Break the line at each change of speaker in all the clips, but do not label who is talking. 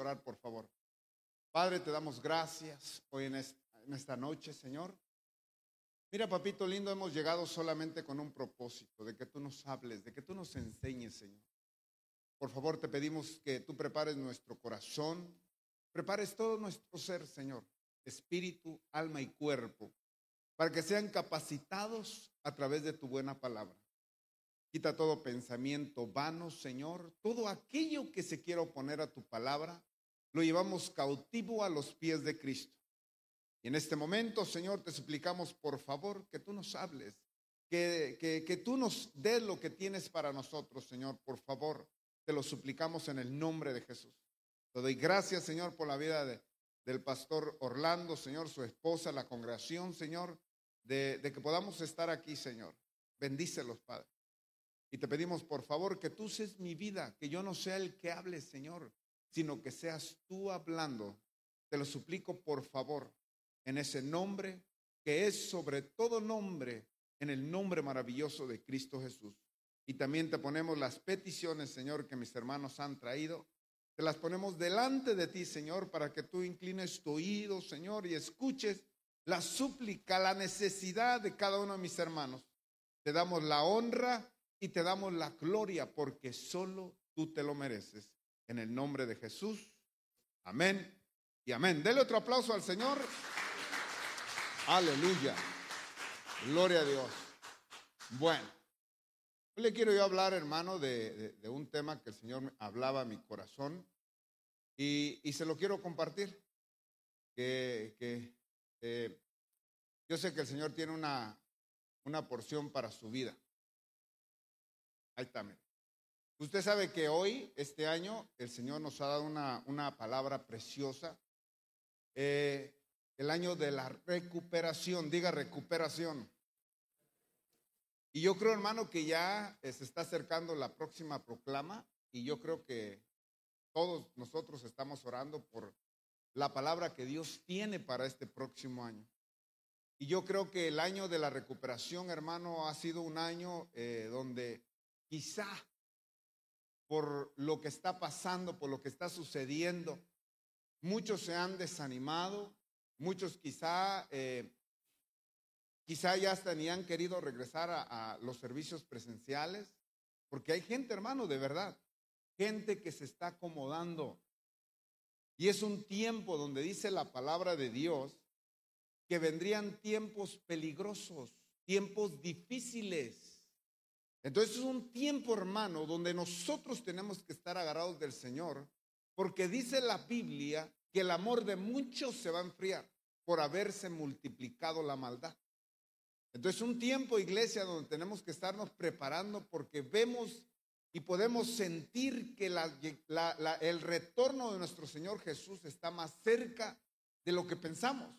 orar, por favor. Padre, te damos gracias hoy en esta noche, Señor. Mira, papito lindo, hemos llegado solamente con un propósito, de que tú nos hables, de que tú nos enseñes, Señor. Por favor, te pedimos que tú prepares nuestro corazón, prepares todo nuestro ser, Señor, espíritu, alma y cuerpo, para que sean capacitados a través de tu buena palabra. Quita todo pensamiento vano, Señor, todo aquello que se quiera oponer a tu palabra, lo llevamos cautivo a los pies de Cristo. Y en este momento, Señor, te suplicamos por favor que tú nos hables, que, que, tú nos des lo que tienes para nosotros, Señor, por favor. Te lo suplicamos en el nombre de Jesús. Te doy gracias, Señor, por la vida del pastor Orlando, Señor, su esposa, la congregación, Señor, de, de que podamos estar aquí, Señor. Bendícelos, Padre. Y te pedimos, por favor, que tú seas mi vida, que yo no sea el que hable, Señor, sino que seas tú hablando. Te lo suplico, por favor, en ese nombre que es sobre todo nombre, en el nombre maravilloso de Cristo Jesús. Y también te ponemos las peticiones, Señor, que mis hermanos han traído. Te las ponemos delante de ti, Señor, para que tú inclines tu oído, Señor, y escuches la súplica, la necesidad de cada uno de mis hermanos. Te damos la honra y te damos la gloria porque solo tú te lo mereces. En el nombre de Jesús. Amén y amén. Dele otro aplauso al Señor. Aleluya. Gloria a Dios. Bueno, hoy le quiero yo hablar, hermano, de, un tema que el Señor hablaba a mi corazón y, se lo quiero compartir. Que, eh, yo sé que el Señor tiene una, una porción para su vida. Ahí Usted sabe que hoy, este año, el Señor nos ha dado una, una palabra preciosa. Eh, el año de la recuperación, diga recuperación. Y yo creo, hermano, que ya se está acercando la próxima proclama y yo creo que todos nosotros estamos orando por la palabra que Dios tiene para este próximo año. Y yo creo que el año de la recuperación, hermano, ha sido un año eh, donde quizá por lo que está pasando, por lo que está sucediendo, muchos se han desanimado, Muchos quizá, eh, quizá ya tenían querido regresar a, a los servicios presenciales, porque hay gente, hermano, de verdad, gente que se está acomodando. Y es un tiempo donde dice la palabra de Dios que vendrían tiempos peligrosos, tiempos difíciles. Entonces es un tiempo, hermano, donde nosotros tenemos que estar agarrados del Señor, porque dice la Biblia que el amor de muchos se va a enfriar por haberse multiplicado la maldad. Entonces, un tiempo, iglesia, donde tenemos que estarnos preparando porque vemos y podemos sentir que el retorno de nuestro Señor Jesús está más cerca de lo que pensamos.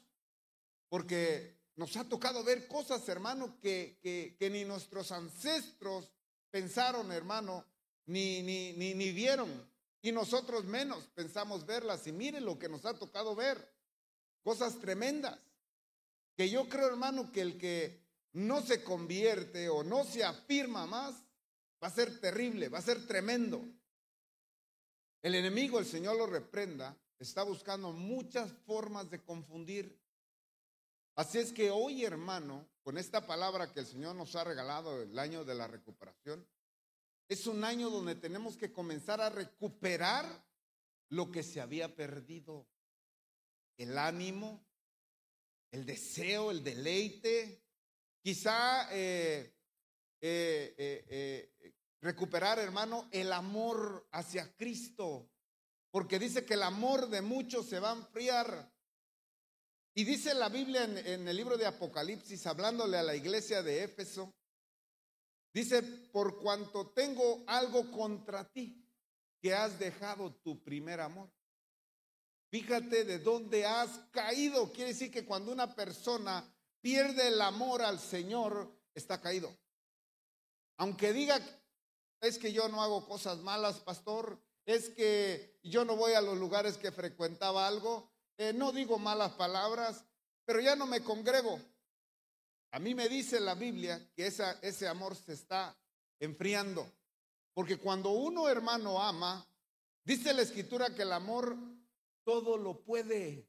Porque nos ha tocado ver cosas, hermano, que, que, ni nuestros ancestros pensaron, hermano, ni, ni, ni, ni vieron. Y nosotros menos pensamos verlas. Y mire lo que nos ha tocado ver. Cosas tremendas. Que yo creo, hermano, que el que no se convierte o no se afirma más, va a ser terrible, va a ser tremendo. El enemigo, el Señor lo reprenda, está buscando muchas formas de confundir. Así es que hoy, hermano, con esta palabra que el Señor nos ha regalado, el año de la recuperación, es un año donde tenemos que comenzar a recuperar lo que se había perdido. El ánimo, el deseo, el deleite. Quizá eh, eh, eh, recuperar, hermano, el amor hacia Cristo. Porque dice que el amor de muchos se va a enfriar. Y dice la Biblia en el libro de Apocalipsis, hablándole a la iglesia de Éfeso, Dice, por cuanto tengo algo contra ti, que has dejado tu primer amor. Fíjate de dónde has caído. Quiere decir que cuando una persona pierde el amor al Señor, está caído. Aunque diga, es que yo no hago cosas malas, pastor, es que yo no voy a los lugares que frecuentaba algo, eh, no digo malas palabras, pero ya no me congrego. A mí me dice la Biblia que ese amor se está enfriando. Porque cuando uno hermano ama, Dice la escritura que el amor todo lo puede.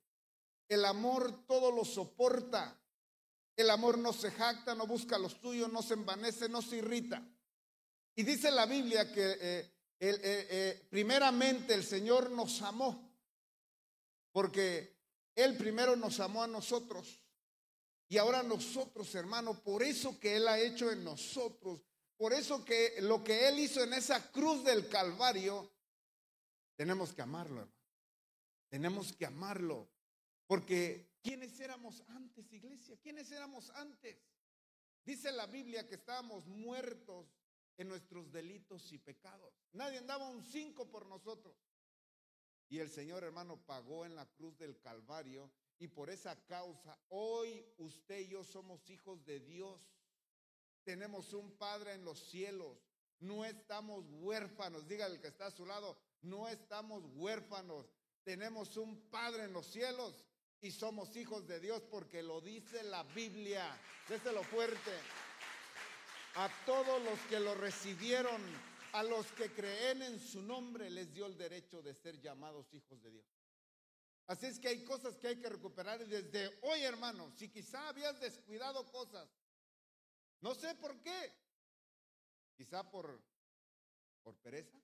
El amor todo lo soporta. El amor no se jacta, no busca lo suyo, no se envanece, no se irrita. Y dice la Biblia que eh, eh, eh, primeramente el Señor nos amó, porque Él primero nos amó a nosotros. Y ahora nosotros, hermano, por eso que Él ha hecho en nosotros, por eso que lo que Él hizo en esa cruz del Calvario, tenemos que amarlo, hermano. Tenemos que amarlo. Porque ¿quiénes éramos antes, iglesia? ¿Quiénes éramos antes? Dice la Biblia que estábamos muertos en nuestros delitos y pecados. Nadie andaba un cinco por nosotros. Y el Señor hermano pagó en la cruz del Calvario y por esa causa hoy usted y yo somos hijos de Dios. Tenemos un Padre en los cielos. No estamos huérfanos. Diga el que está a su lado, no estamos huérfanos. Tenemos un Padre en los cielos y somos hijos de Dios porque lo dice la Biblia. Déselo fuerte. A todos los que lo recibieron, a los que creen en su nombre, les dio el derecho de ser llamados hijos de Dios. Así es que hay cosas que hay que recuperar y desde hoy, hermano, si quizá habías descuidado cosas, no sé por qué, quizá por, por pereza,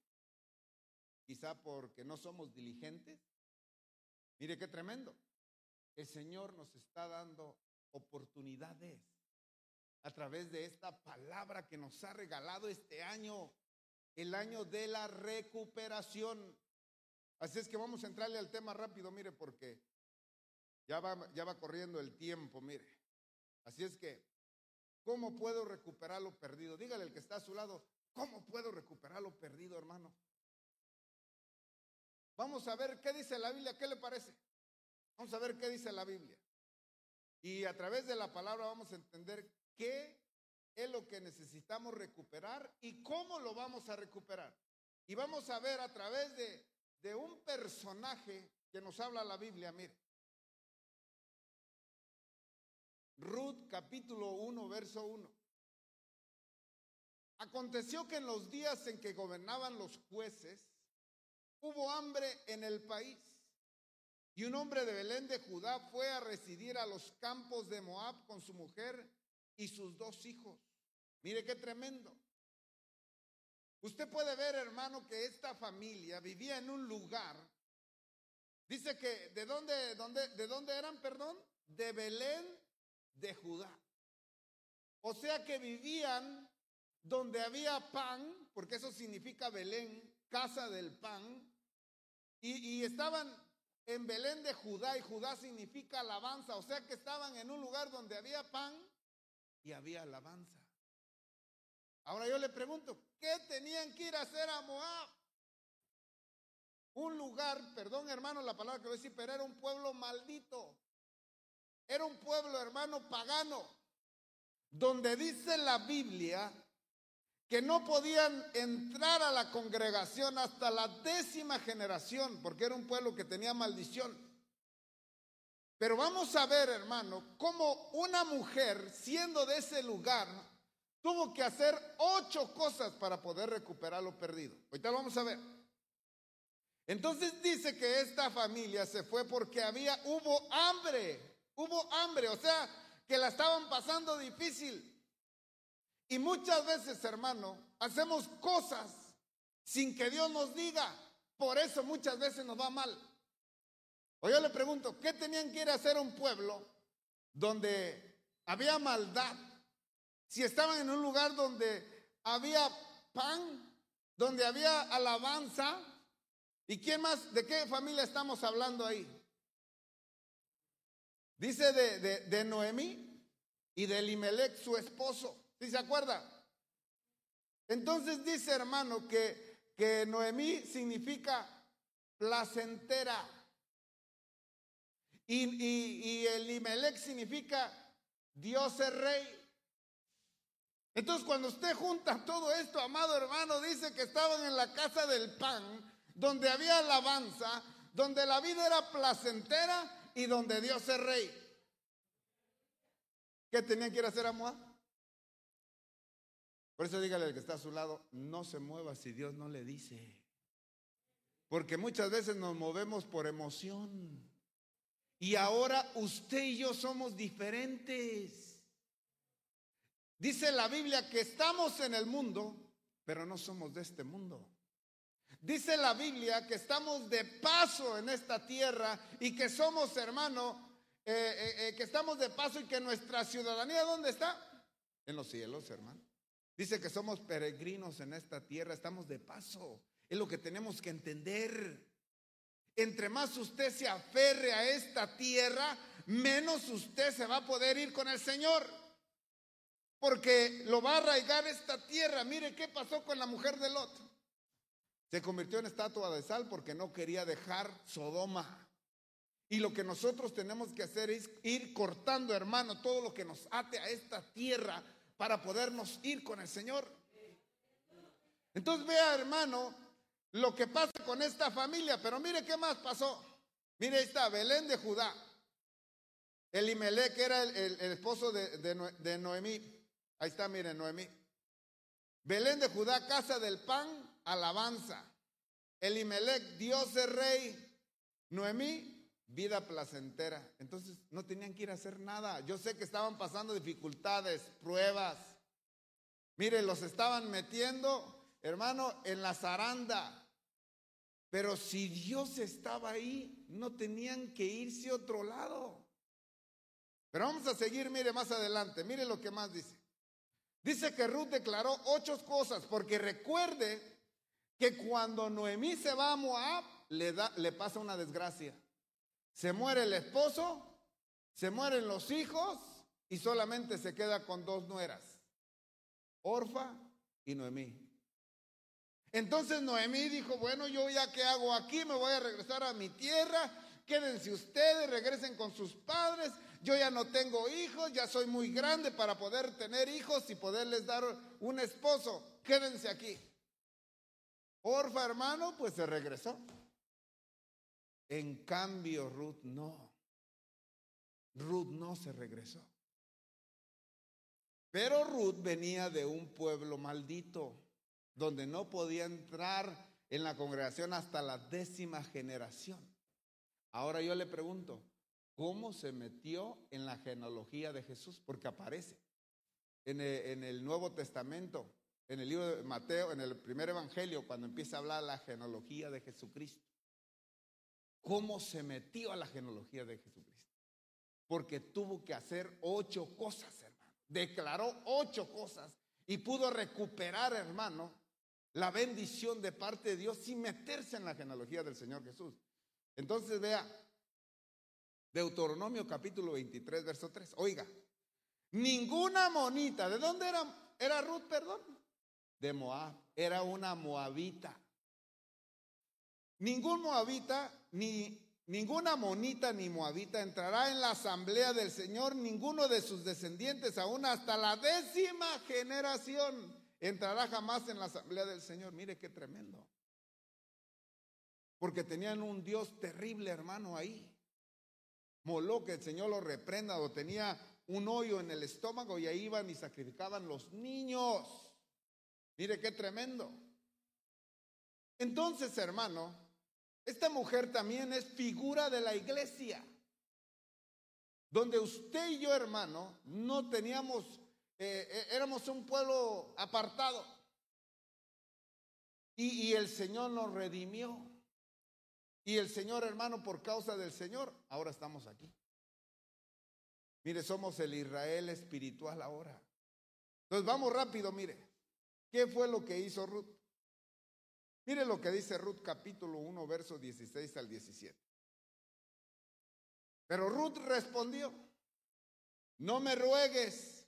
quizá porque no somos diligentes. Mire qué tremendo. El Señor nos está dando oportunidades a través de esta palabra que nos ha regalado este año, el año de la recuperación. Así es que vamos a entrarle al tema rápido, mire, porque ya va, ya va corriendo el tiempo, mire. Así es que, ¿cómo puedo recuperar lo perdido? Dígale al que está a su lado, ¿cómo puedo recuperar lo perdido, hermano? Vamos a ver qué dice la Biblia, ¿qué le parece? Vamos a ver qué dice la Biblia. Y a través de la palabra vamos a entender qué es lo que necesitamos recuperar y cómo lo vamos a recuperar. Y vamos a ver a través de, de un personaje que nos habla la Biblia, mire. Ruth capítulo 1, verso 1. Aconteció que en los días en que gobernaban los jueces, hubo hambre en el país. Y un hombre de Belén de Judá fue a residir a los campos de Moab con su mujer y sus dos hijos. Mire qué tremendo. Usted puede ver, hermano, que esta familia vivía en un lugar. Dice que de dónde, dónde, de dónde eran, perdón, de Belén de Judá. O sea que vivían donde había pan, porque eso significa Belén, casa del pan, y, y estaban en Belén de Judá y Judá significa alabanza, o sea que estaban en un lugar donde había pan y había alabanza. Ahora yo le pregunto, ¿qué tenían que ir a hacer a Moab? Un lugar, perdón hermano la palabra que voy a decir, pero era un pueblo maldito. Era un pueblo hermano pagano, donde dice la Biblia que no podían entrar a la congregación hasta la décima generación, porque era un pueblo que tenía maldición. Pero vamos a ver, hermano, cómo una mujer, siendo de ese lugar, tuvo que hacer ocho cosas para poder recuperar lo perdido. Ahorita lo vamos a ver. Entonces dice que esta familia se fue porque había, hubo hambre, hubo hambre, o sea, que la estaban pasando difícil. Y muchas veces, hermano, hacemos cosas sin que Dios nos diga. Por eso muchas veces nos va mal. O yo le pregunto, ¿qué tenían que ir a hacer un pueblo donde había maldad? Si estaban en un lugar donde había pan, donde había alabanza. ¿Y quién más? ¿De qué familia estamos hablando ahí? Dice de, de, Noemí y de Elimelech, su esposo. ¿Sí se acuerda? Entonces dice hermano que, que Noemí significa placentera. Y, y, y Elimelech significa Dios es rey. Entonces cuando usted junta todo esto, amado hermano, dice que estaban en la casa del pan, donde había alabanza, donde la vida era placentera y donde Dios es rey. ¿Qué tenían que ir a hacer a? Por eso dígale al que está a su lado, no se mueva si Dios no le dice. Porque muchas veces nos movemos por emoción. Y ahora usted y yo somos diferentes. Dice la Biblia que estamos en el mundo, pero no somos de este mundo. Dice la Biblia que estamos de paso en esta tierra y que somos, hermano, eh, eh, eh, que estamos de paso y que nuestra ciudadanía, ¿dónde está? En los cielos, hermano. Dice que somos peregrinos en esta tierra, estamos de paso. Es lo que tenemos que entender. Entre más usted se aferre a esta tierra, menos usted se va a poder ir con el Señor. Porque lo va a arraigar esta tierra. Mire qué pasó con la mujer de Lot. Se convirtió en estatua de sal porque no quería dejar Sodoma. Y lo que nosotros tenemos que hacer es ir cortando, hermano, todo lo que nos ate a esta tierra para podernos ir con el Señor. Entonces vea, hermano, lo que pasa con esta familia, pero mire qué más pasó. Mire, está Belén de Judá. Elimelech era el, el, esposo de, de, Noemí. Ahí está, mire, Noemí. Belén de Judá, casa del pan, alabanza. Elimelech, Dios es rey. Noemí, vida placentera. Entonces no tenían que ir a hacer nada. Yo sé que estaban pasando dificultades, pruebas. Mire, los estaban metiendo, hermano, en la zaranda. Pero si Dios estaba ahí, no tenían que irse a otro lado. Pero vamos a seguir, mire más adelante, mire lo que más dice. Dice que Ruth declaró ocho cosas, porque recuerde que cuando Noemí se va a Moab, le, da, le pasa una desgracia. Se muere el esposo, se mueren los hijos y solamente se queda con dos nueras, Orfa y Noemí. Entonces Noemí dijo, bueno, yo ya qué hago aquí, me voy a regresar a mi tierra, quédense ustedes, regresen con sus padres, yo ya no tengo hijos, ya soy muy grande para poder tener hijos y poderles dar un esposo, quédense aquí. Orfa hermano, pues se regresó. En cambio, Ruth no. Ruth no se regresó. Pero Ruth venía de un pueblo maldito, donde no podía entrar en la congregación hasta la décima generación. Ahora yo le pregunto, ¿cómo se metió en la genealogía de Jesús? Porque aparece en el, Nuevo Testamento, en el libro de Mateo, en el primer evangelio, cuando empieza a hablar la genealogía de Jesucristo. ¿Cómo se metió a la genealogía de Jesucristo? Porque tuvo que hacer ocho cosas, hermano. Declaró ocho cosas y pudo recuperar, hermano, la bendición de parte de Dios sin meterse en la genealogía del Señor Jesús. Entonces vea, Deuteronomio capítulo 23, verso 3. Oiga, ninguna monita, ¿de dónde era, era Ruth, perdón? De Moab, era una moabita. Ningún moabita, ni ninguna monita ni moabita entrará en la asamblea del Señor, ninguno de sus descendientes, aún hasta la décima generación, entrará jamás en la asamblea del Señor. Mire qué tremendo. Porque tenían un Dios terrible, hermano, ahí. Moló que el Señor lo reprenda o tenía un hoyo en el estómago y ahí iban y sacrificaban los niños. Mire qué tremendo. Entonces, hermano, esta mujer también es figura de la iglesia. Donde usted y yo, hermano, no teníamos, eh, eh, éramos un pueblo apartado. y el Señor nos redimió. Y el Señor, hermano, por causa del Señor, ahora estamos aquí. Mire, somos el Israel espiritual ahora. Entonces vamos rápido, mire. ¿Qué fue lo que hizo Ruth? Mire lo que dice Ruth capítulo 1, versos 16 al 17. Pero Ruth respondió, no me ruegues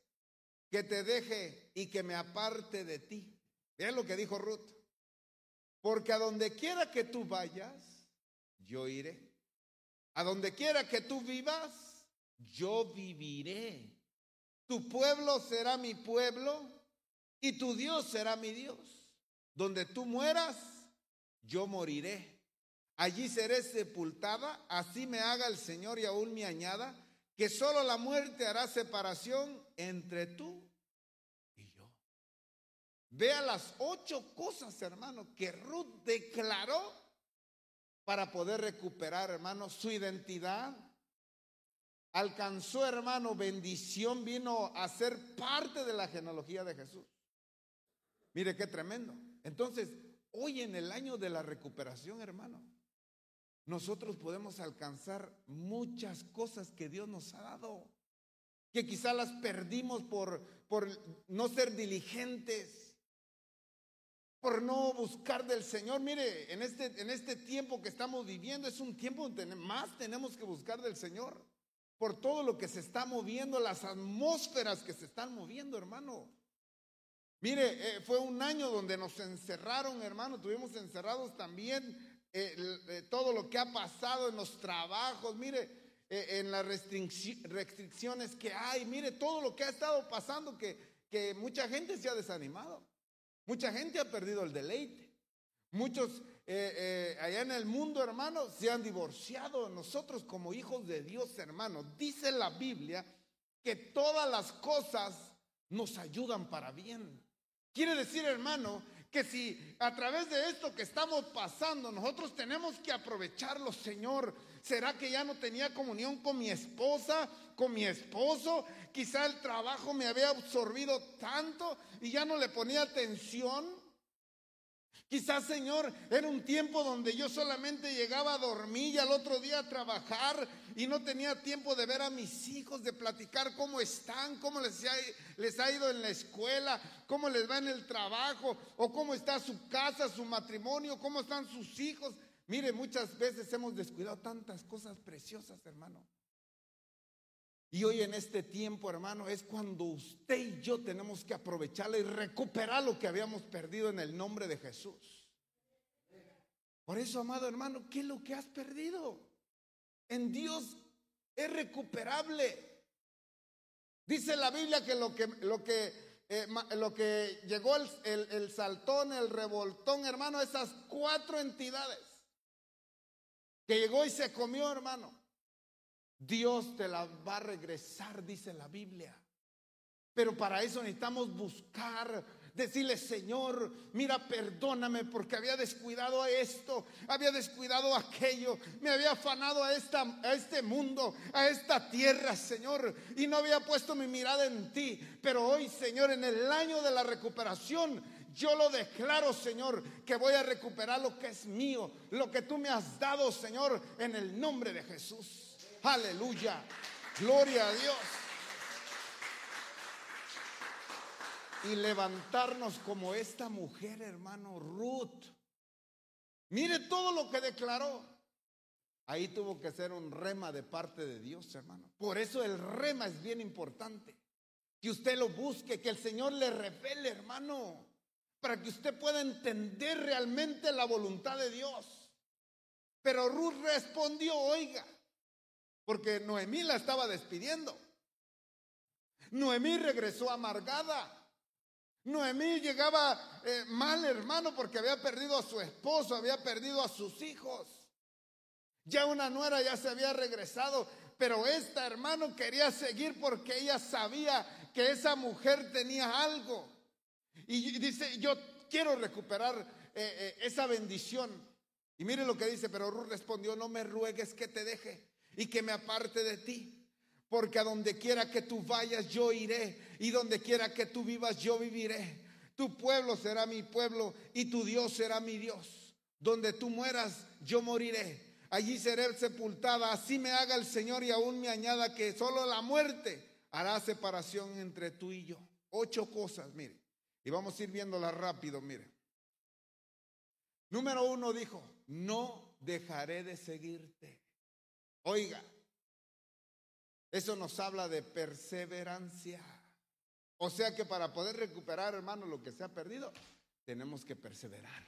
que te deje y que me aparte de ti. Vean lo que dijo Ruth. Porque a donde quiera que tú vayas, yo iré. A donde quiera que tú vivas, yo viviré. Tu pueblo será mi pueblo y tu Dios será mi Dios. Donde tú mueras, yo moriré. Allí seré sepultada, así me haga el Señor y aún me añada, que solo la muerte hará separación entre tú y yo. Vea las ocho cosas, hermano, que Ruth declaró para poder recuperar, hermano, su identidad. Alcanzó, hermano, bendición, vino a ser parte de la genealogía de Jesús. Mire qué tremendo. Entonces, hoy en el año de la recuperación, hermano, nosotros podemos alcanzar muchas cosas que Dios nos ha dado, que quizá las perdimos por, por no ser diligentes, por no buscar del Señor. Mire, en este, en este tiempo que estamos viviendo es un tiempo donde más tenemos que buscar del Señor, por todo lo que se está moviendo, las atmósferas que se están moviendo, hermano. Mire, eh, fue un año donde nos encerraron, hermano, tuvimos encerrados también eh, todo lo que ha pasado en los trabajos, mire, eh, en las restricciones que hay, mire todo lo que ha estado pasando que, que mucha gente se ha desanimado, mucha gente ha perdido el deleite, muchos eh, allá en el mundo, hermano, se han divorciado. Nosotros como hijos de Dios, hermano, dice la Biblia que todas las cosas nos ayudan para bien. Quiere decir, hermano, que si a través de esto que estamos pasando nosotros tenemos que aprovecharlo, Señor, ¿será que ya no tenía comunión con mi esposa, con mi esposo? Quizá el trabajo me había absorbido tanto y ya no le ponía atención. Quizás, Señor, era un tiempo donde yo solamente llegaba a dormir y al otro día a trabajar y no tenía tiempo de ver a mis hijos, de platicar cómo están, cómo les ha, les ha ido en la escuela, cómo les va en el trabajo, o cómo está su casa, su matrimonio, cómo están sus hijos. Mire, muchas veces hemos descuidado tantas cosas preciosas, hermano. Y hoy en este tiempo, hermano, es cuando usted y yo tenemos que aprovecharla y recuperar lo que habíamos perdido en el nombre de Jesús. Por eso, amado hermano, ¿qué es lo que has perdido? En Dios es recuperable. Dice la Biblia que lo que, lo que, eh, lo que llegó el, el saltón, el revoltón, hermano, esas cuatro entidades que llegó y se comió, hermano. Dios te la va a regresar, dice la Biblia. Pero para eso necesitamos buscar, decirle, Señor, mira, perdóname porque había descuidado a esto, había descuidado aquello, me había afanado a, esta, a este mundo, a esta tierra, Señor, y no había puesto mi mirada en ti. Pero hoy, Señor, en el año de la recuperación, yo lo declaro, Señor, que voy a recuperar lo que es mío, lo que tú me has dado, Señor, en el nombre de Jesús. Aleluya. Gloria a Dios. Y levantarnos como esta mujer, hermano Ruth. Mire todo lo que declaró. Ahí tuvo que ser un rema de parte de Dios, hermano. Por eso el rema es bien importante. Que usted lo busque, que el Señor le revele, hermano. Para que usted pueda entender realmente la voluntad de Dios. Pero Ruth respondió, oiga, porque Noemí la estaba despidiendo. Noemí regresó amargada. Noemí llegaba eh, mal, hermano, porque había perdido a su esposo, había perdido a sus hijos. Ya una nuera ya se había regresado, pero esta, hermano, quería seguir porque ella sabía que esa mujer tenía algo. Y dice, yo quiero recuperar eh, eh, esa bendición. Y mire lo que dice, pero Ruth respondió, no me ruegues que te deje y que me aparte de ti. Porque a donde quiera que tú vayas, yo iré. Y donde quiera que tú vivas, yo viviré. Tu pueblo será mi pueblo y tu Dios será mi Dios. Donde tú mueras, yo moriré. Allí seré sepultada. Así me haga el Señor y aún me añada que solo la muerte hará separación entre tú y yo. Ocho cosas, mire. Y vamos a ir viéndolas rápido, mire. Número uno dijo, no dejaré de seguirte. Oiga, eso nos habla de perseverancia. O sea que para poder recuperar, hermano, lo que se ha perdido, tenemos que perseverar.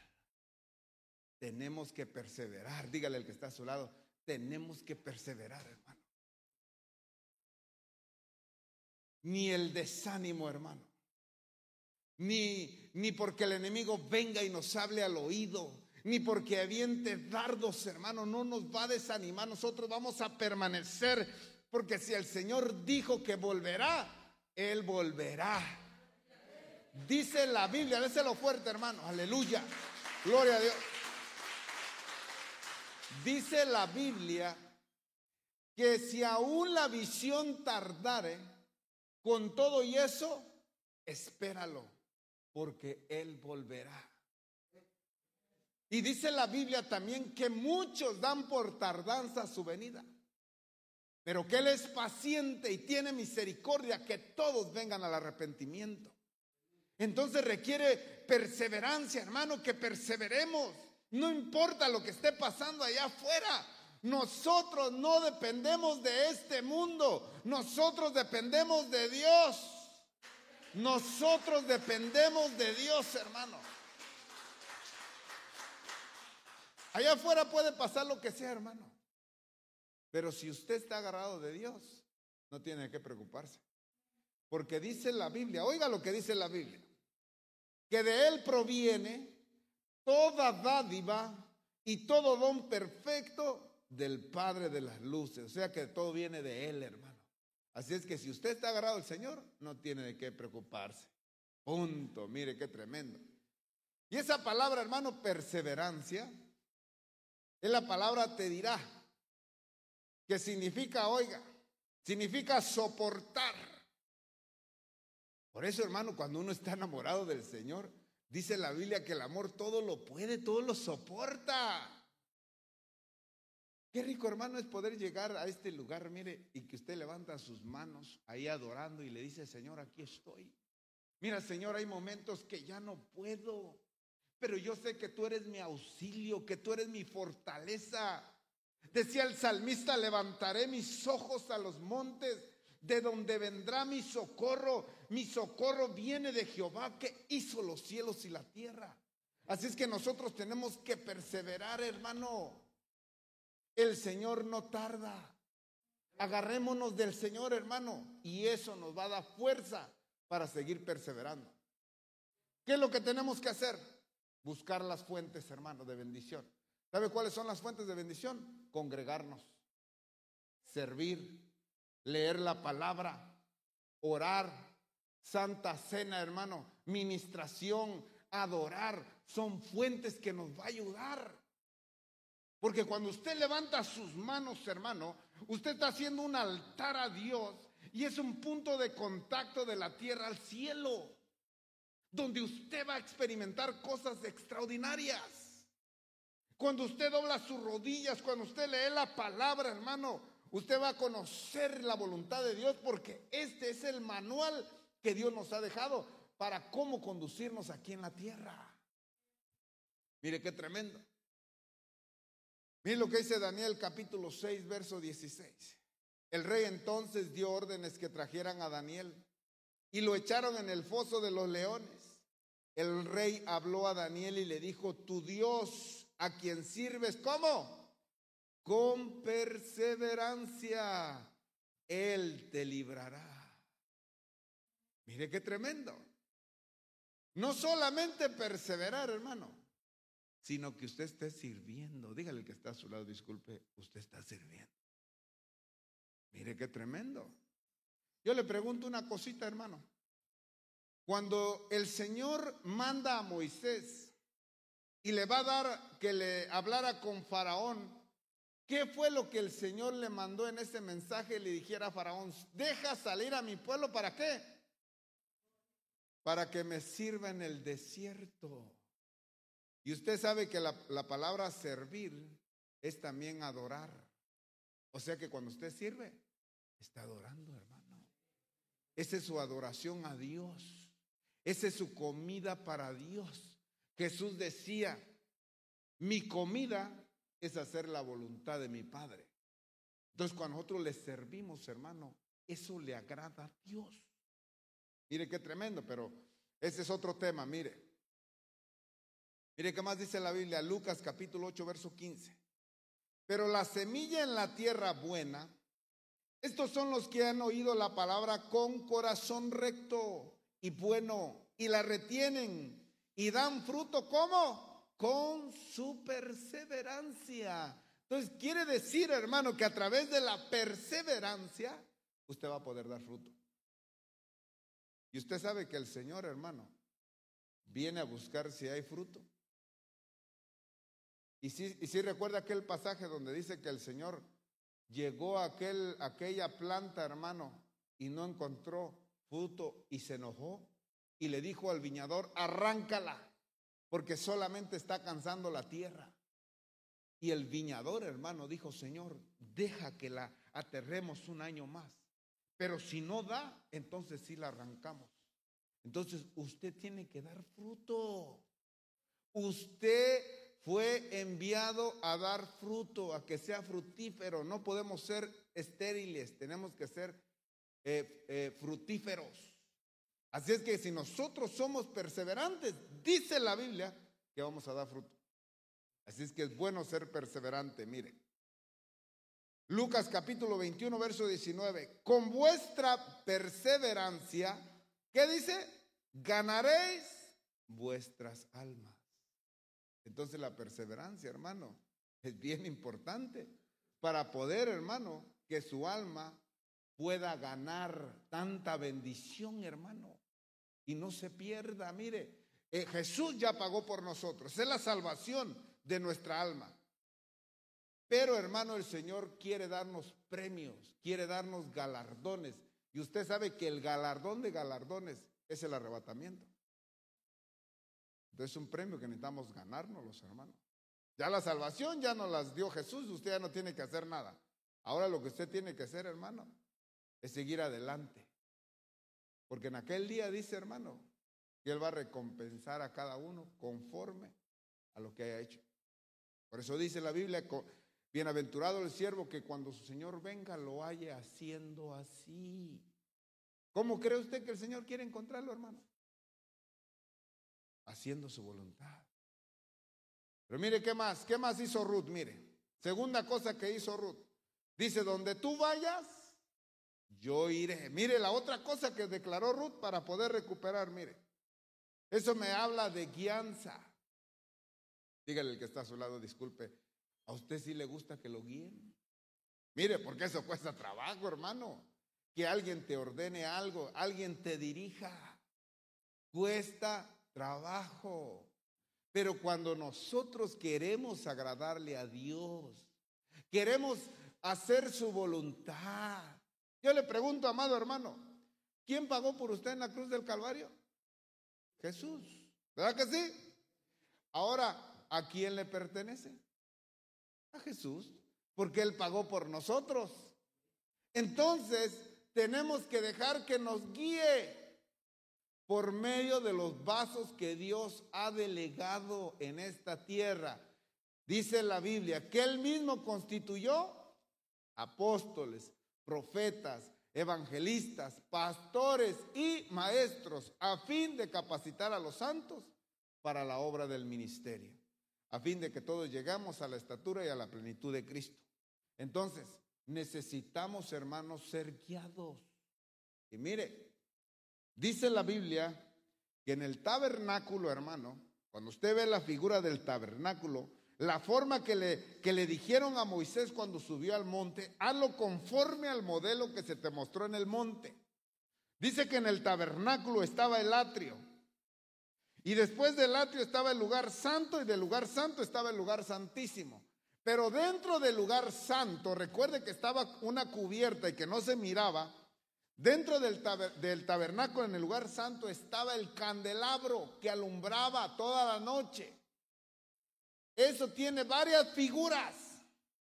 Tenemos que perseverar. Dígale al que está a su lado, tenemos que perseverar, hermano. Ni el desánimo, hermano. Ni, ni porque el enemigo venga y nos hable al oído ni porque aviente dardos, hermano, no nos va a desanimar. Nosotros vamos a permanecer, porque si el Señor dijo que volverá, Él volverá. Dice la Biblia, déselo fuerte, hermano, aleluya, gloria a Dios. Dice la Biblia que si aún la visión tardare, con todo y eso, espéralo, porque Él volverá. Y dice la Biblia también que muchos dan por tardanza su venida, pero que Él es paciente y tiene misericordia que todos vengan al arrepentimiento. Entonces requiere perseverancia, hermano, que perseveremos. No importa lo que esté pasando allá afuera. Nosotros no dependemos de este mundo. Nosotros dependemos de Dios. Nosotros dependemos de Dios, hermano. Allá afuera puede pasar lo que sea, hermano. Pero si usted está agarrado de Dios, no tiene que preocuparse. Porque dice la Biblia, oiga lo que dice la Biblia, que de Él proviene toda dádiva y todo don perfecto del Padre de las luces. O sea que todo viene de Él, hermano. Así es que si usted está agarrado al Señor, no tiene de qué preocuparse. Punto. Mire qué tremendo. Y esa palabra, hermano, perseverancia, es la palabra te dirá, que significa, oiga, significa soportar. Por eso, hermano, cuando uno está enamorado del Señor, dice la Biblia que el amor todo lo puede, todo lo soporta. Qué rico, hermano, es poder llegar a este lugar, mire, y que usted levanta sus manos ahí adorando y le dice, Señor, aquí estoy. Mira, Señor, hay momentos que ya no puedo pero yo sé que tú eres mi auxilio, que tú eres mi fortaleza. Decía el salmista, levantaré mis ojos a los montes, de donde vendrá mi socorro. Mi socorro viene de Jehová que hizo los cielos y la tierra. Así es que nosotros tenemos que perseverar, hermano. El Señor no tarda. Agarrémonos del Señor, hermano, y eso nos va a dar fuerza para seguir perseverando. ¿Qué es lo que tenemos que hacer? Buscar las fuentes, hermano, de bendición. ¿Sabe cuáles son las fuentes de bendición? Congregarnos, servir, leer la palabra, orar, santa cena, hermano, ministración, adorar. Son fuentes que nos va a ayudar. Porque cuando usted levanta sus manos, hermano, usted está haciendo un altar a Dios y es un punto de contacto de la tierra al cielo donde usted va a experimentar cosas extraordinarias. Cuando usted dobla sus rodillas, cuando usted lee la palabra, hermano, usted va a conocer la voluntad de Dios porque este es el manual que Dios nos ha dejado para cómo conducirnos aquí en la tierra. Mire qué tremendo. Mire lo que dice Daniel capítulo 6, verso 16. El rey entonces dio órdenes que trajeran a Daniel y lo echaron en el foso de los leones. El rey habló a Daniel y le dijo, tu Dios a quien sirves, ¿cómo? Con perseverancia, Él te librará. Mire qué tremendo. No solamente perseverar, hermano, sino que usted esté sirviendo. Dígale que está a su lado, disculpe, usted está sirviendo. Mire qué tremendo. Yo le pregunto una cosita, hermano. Cuando el Señor manda a Moisés y le va a dar que le hablara con Faraón, ¿qué fue lo que el Señor le mandó en ese mensaje y le dijera a Faraón? Deja salir a mi pueblo, ¿para qué? Para que me sirva en el desierto. Y usted sabe que la, la palabra servir es también adorar. O sea que cuando usted sirve, está adorando, hermano. Esa es su adoración a Dios. Esa es su comida para Dios. Jesús decía, mi comida es hacer la voluntad de mi Padre. Entonces, cuando nosotros le servimos, hermano, eso le agrada a Dios. Mire qué tremendo, pero ese es otro tema, mire. Mire qué más dice la Biblia, Lucas capítulo 8, verso 15. Pero la semilla en la tierra buena, estos son los que han oído la palabra con corazón recto y bueno y la retienen y dan fruto ¿cómo? Con su perseverancia. Entonces quiere decir, hermano, que a través de la perseverancia usted va a poder dar fruto. Y usted sabe que el Señor, hermano, viene a buscar si hay fruto. Y sí, y recuerda aquel pasaje donde dice que el Señor llegó a aquel, aquella planta, hermano, y no encontró fruto y se enojó y le dijo al viñador, arráncala, porque solamente está cansando la tierra. Y el viñador, hermano, dijo, Señor, deja que la aterremos un año más. Pero si no da, entonces sí la arrancamos. Entonces usted tiene que dar fruto. Usted fue enviado a dar fruto, a que sea frutífero. No podemos ser estériles, tenemos que ser eh, eh, frutíferos. Así es que si nosotros somos perseverantes, dice la Biblia que vamos a dar fruto. Así es que es bueno ser perseverante, mire. Lucas capítulo 21, verso 19. Con vuestra perseverancia, ¿qué dice? Ganaréis vuestras almas. Entonces la perseverancia, hermano, es bien importante para poder, hermano, que su alma pueda ganar tanta bendición, hermano, y no se pierda. Mire, eh, Jesús ya pagó por nosotros, es la salvación de nuestra alma. Pero, hermano, el Señor quiere darnos premios, quiere darnos galardones. Y usted sabe que el galardón de galardones es el arrebatamiento. Entonces es un premio que necesitamos ganarnos los hermanos. Ya la salvación ya nos las dio Jesús, usted ya no tiene que hacer nada. Ahora lo que usted tiene que hacer, hermano, es seguir adelante. Porque en aquel día dice, hermano, que Él va a recompensar a cada uno conforme a lo que haya hecho. Por eso dice la Biblia, bienaventurado el siervo que cuando su Señor venga lo haya haciendo así. ¿Cómo cree usted que el Señor quiere encontrarlo, hermano? Haciendo su voluntad. Pero mire, ¿qué más? ¿Qué más hizo Ruth? Mire, segunda cosa que hizo Ruth. Dice, donde tú vayas, yo iré. Mire la otra cosa que declaró Ruth para poder recuperar, mire. Eso me habla de guianza. Dígale el que está a su lado, disculpe, ¿a usted sí le gusta que lo guíen? Mire, porque eso cuesta trabajo, hermano. Que alguien te ordene algo, alguien te dirija. Cuesta trabajo. Pero cuando nosotros queremos agradarle a Dios, queremos hacer su voluntad, yo le pregunto, amado hermano, ¿quién pagó por usted en la cruz del Calvario? Jesús. ¿Verdad que sí? Ahora, ¿a quién le pertenece? A Jesús, porque Él pagó por nosotros. Entonces, tenemos que dejar que nos guíe por medio de los vasos que Dios ha delegado en esta tierra. Dice la Biblia que Él mismo constituyó apóstoles, profetas, evangelistas, pastores y maestros, a fin de capacitar a los santos para la obra del ministerio, a fin de que todos llegamos a la estatura y a la plenitud de Cristo. Entonces, necesitamos, hermanos, ser guiados. Y mire, dice la Biblia que en el tabernáculo, hermano, cuando usted ve la figura del tabernáculo, la forma que le, que le dijeron a Moisés cuando subió al monte, hazlo conforme al modelo que se te mostró en el monte. Dice que en el tabernáculo estaba el atrio. Y después del atrio estaba el lugar santo y del lugar santo estaba el lugar santísimo. Pero dentro del lugar santo, recuerde que estaba una cubierta y que no se miraba. Dentro del, del tabernáculo, en el lugar santo, estaba el candelabro que alumbraba toda la noche. Eso tiene varias figuras,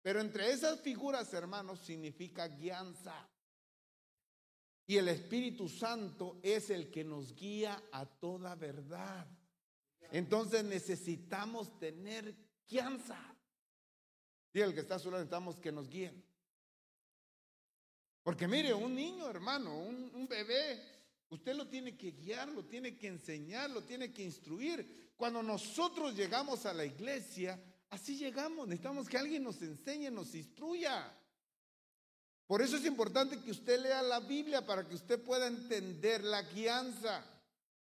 pero entre esas figuras, hermanos, significa guianza. Y el Espíritu Santo es el que nos guía a toda verdad. Entonces necesitamos tener guianza. Y el que está a su lado necesitamos que nos guíen. Porque mire, un niño, hermano, un, bebé, usted lo tiene que guiar, lo tiene que enseñar, lo tiene que instruir. Cuando nosotros llegamos a la iglesia, así llegamos. Necesitamos que alguien nos enseñe, nos instruya. Por eso es importante que usted lea la Biblia para que usted pueda entender la guianza.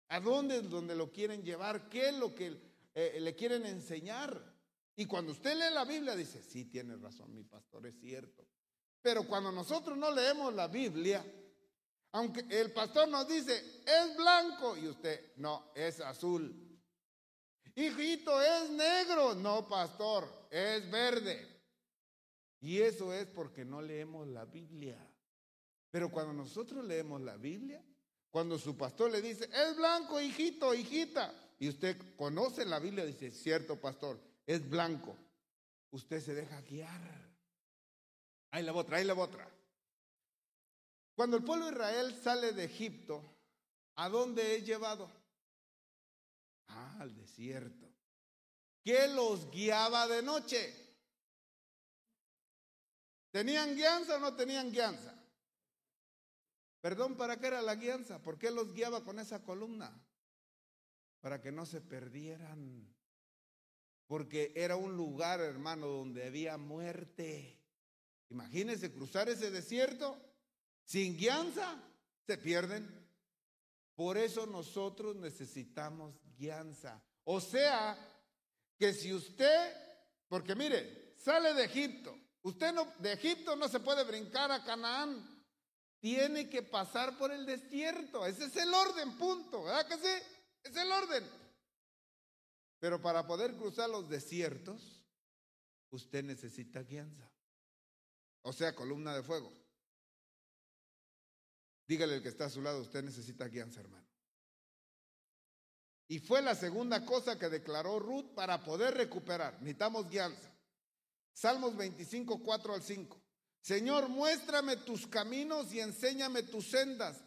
¿A dónde es donde lo quieren llevar? ¿Qué es lo que eh, le quieren enseñar? Y cuando usted lee la Biblia dice, sí, tiene razón, mi pastor, es cierto. Pero cuando nosotros no leemos la Biblia, aunque el pastor nos dice, es blanco, y usted, no, es azul. Hijito, es negro. No, pastor, es verde. Y eso es porque no leemos la Biblia. Pero cuando nosotros leemos la Biblia, cuando su pastor le dice, es blanco, hijito, hijita, y usted conoce la Biblia, dice, cierto, pastor, es blanco, usted se deja guiar. Ahí la otra, ahí la otra. Cuando el pueblo de Israel sale de Egipto, ¿a dónde es llevado? Al desierto. ¿Qué los guiaba de noche? ¿Tenían guianza o no tenían guianza? Perdón, ¿para qué era la guianza? ¿Por qué los guiaba con esa columna? Para que no se perdieran. Porque era un lugar, hermano, donde había muerte. Imagínense cruzar ese desierto sin guianza, se pierden. Por eso nosotros necesitamos guianza. O sea, que si usted, porque mire, sale de Egipto, usted no, de Egipto no se puede brincar a Canaán, tiene que pasar por el desierto. Ese es el orden, punto. ¿Verdad que sí? Es el orden. Pero para poder cruzar los desiertos, usted necesita guianza. O sea, columna de fuego. Dígale el que está a su lado, usted necesita guianza, hermano. Y fue la segunda cosa que declaró Ruth para poder recuperar. Necesitamos guianza. Salmos 25, 4 al 5. Señor, muéstrame tus caminos y enséñame tus sendas.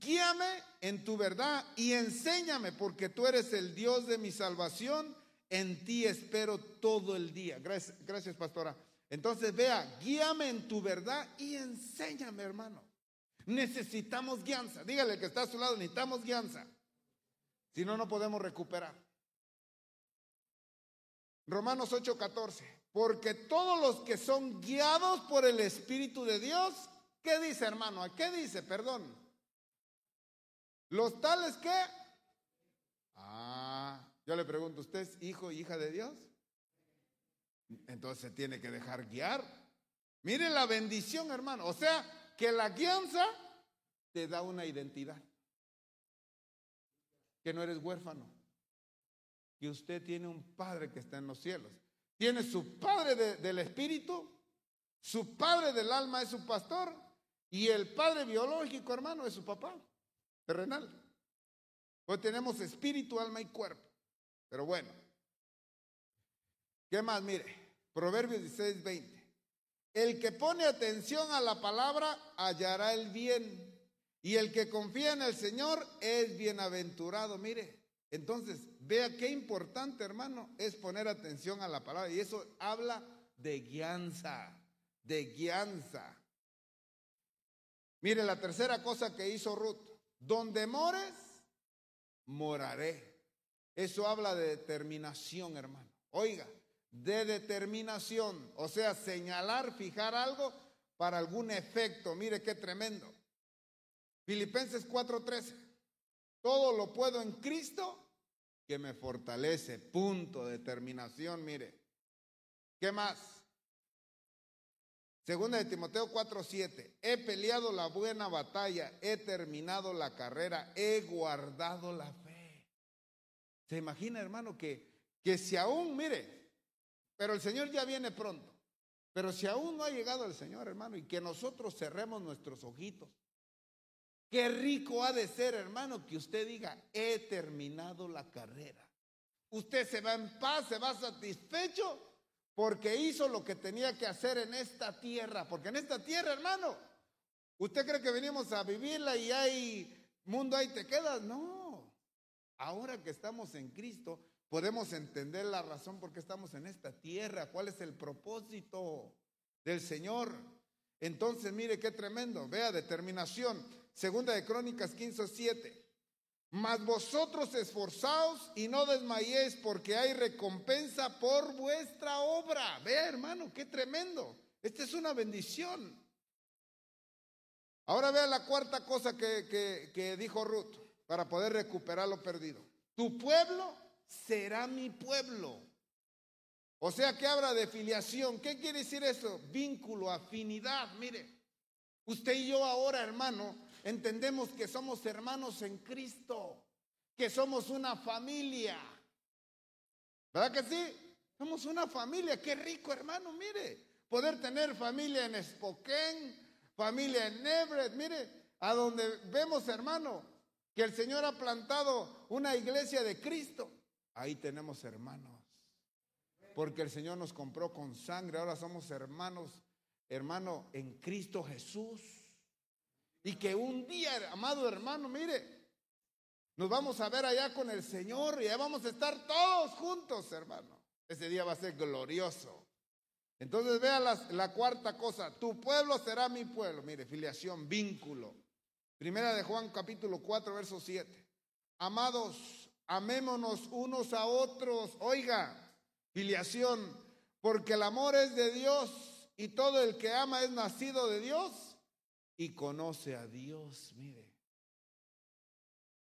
Guíame en tu verdad y enséñame, porque tú eres el Dios de mi salvación. En ti espero todo el día. Gracias, gracias pastora. Entonces vea, guíame en tu verdad y enséñame, hermano. Necesitamos guianza. Dígale que está a su lado, necesitamos guianza. Si no, no podemos recuperar. Romanos 8:14. Porque todos los que son guiados por el Espíritu de Dios, ¿qué dice hermano? ¿Qué dice? Perdón. Los tales que... Ah, yo le pregunto, ¿usted es hijo y hija de Dios? Entonces se tiene que dejar guiar. Mire la bendición, hermano. O sea, que la guianza te da una identidad. Que no eres huérfano. Que usted tiene un padre que está en los cielos. Tiene su padre del espíritu, su padre del alma es su pastor y el padre biológico, hermano, es su papá terrenal. Pues tenemos espíritu, alma y cuerpo. Pero bueno. ¿Qué más? Mire, Proverbios 16, 20. El que pone atención a la palabra hallará el bien. Y el que confía en el Señor es bienaventurado. Mire, entonces, vea qué importante, hermano, es poner atención a la palabra. Y eso habla de guianza, de guianza. Mire, la tercera cosa que hizo Ruth, donde mores, moraré. Eso habla de determinación, hermano. Oiga, de determinación, o sea, señalar, fijar algo para algún efecto. Mire qué tremendo. Filipenses 4:13. Todo lo puedo en Cristo que me fortalece. Punto, determinación, mire. ¿Qué más? Segunda de Timoteo 4:7. He peleado la buena batalla, he terminado la carrera, he guardado la fe. ¿Se imagina, hermano, que, que si aún, mire, pero el Señor ya viene pronto. Pero si aún no ha llegado el Señor, hermano, y que nosotros cerremos nuestros ojitos, qué rico ha de ser, hermano, que usted diga, he terminado la carrera. Usted se va en paz, se va satisfecho porque hizo lo que tenía que hacer en esta tierra. Porque en esta tierra, hermano, ¿usted cree que venimos a vivirla y hay mundo ahí te quedas? No. Ahora que estamos en Cristo, podemos entender la razón por qué estamos en esta tierra, cuál es el propósito del Señor. Entonces, mire qué tremendo, vea, determinación. Segunda de Crónicas 15, 7. Mas vosotros esforzaos y no desmayéis porque hay recompensa por vuestra obra. Vea, hermano, qué tremendo. Esta es una bendición. Ahora vea la cuarta cosa que, que dijo Ruth para poder recuperar lo perdido. Tu pueblo será mi pueblo. O sea que habla de filiación. ¿Qué quiere decir eso? Vínculo, afinidad. Mire, usted y yo ahora, hermano, entendemos que somos hermanos en Cristo, que somos una familia. ¿Verdad que sí? Somos una familia, qué rico hermano, mire. Poder tener familia en Spokane, familia en Everett, mire, a donde vemos hermano que el Señor ha plantado una iglesia de Cristo. Ahí tenemos hermanos. Porque el Señor nos compró con sangre, ahora somos hermanos, hermano, en Cristo Jesús. Y que un día, amado hermano, mire, nos vamos a ver allá con el Señor y ya vamos a estar todos juntos, hermano. Ese día va a ser glorioso. Entonces vea la, cuarta cosa, tu pueblo será mi pueblo. Mire, filiación, vínculo. Primera de Juan capítulo 4, verso 7. Amados, amémonos unos a otros. Oiga, filiación, porque el amor es de Dios y todo el que ama es nacido de Dios y conoce a Dios. Mire.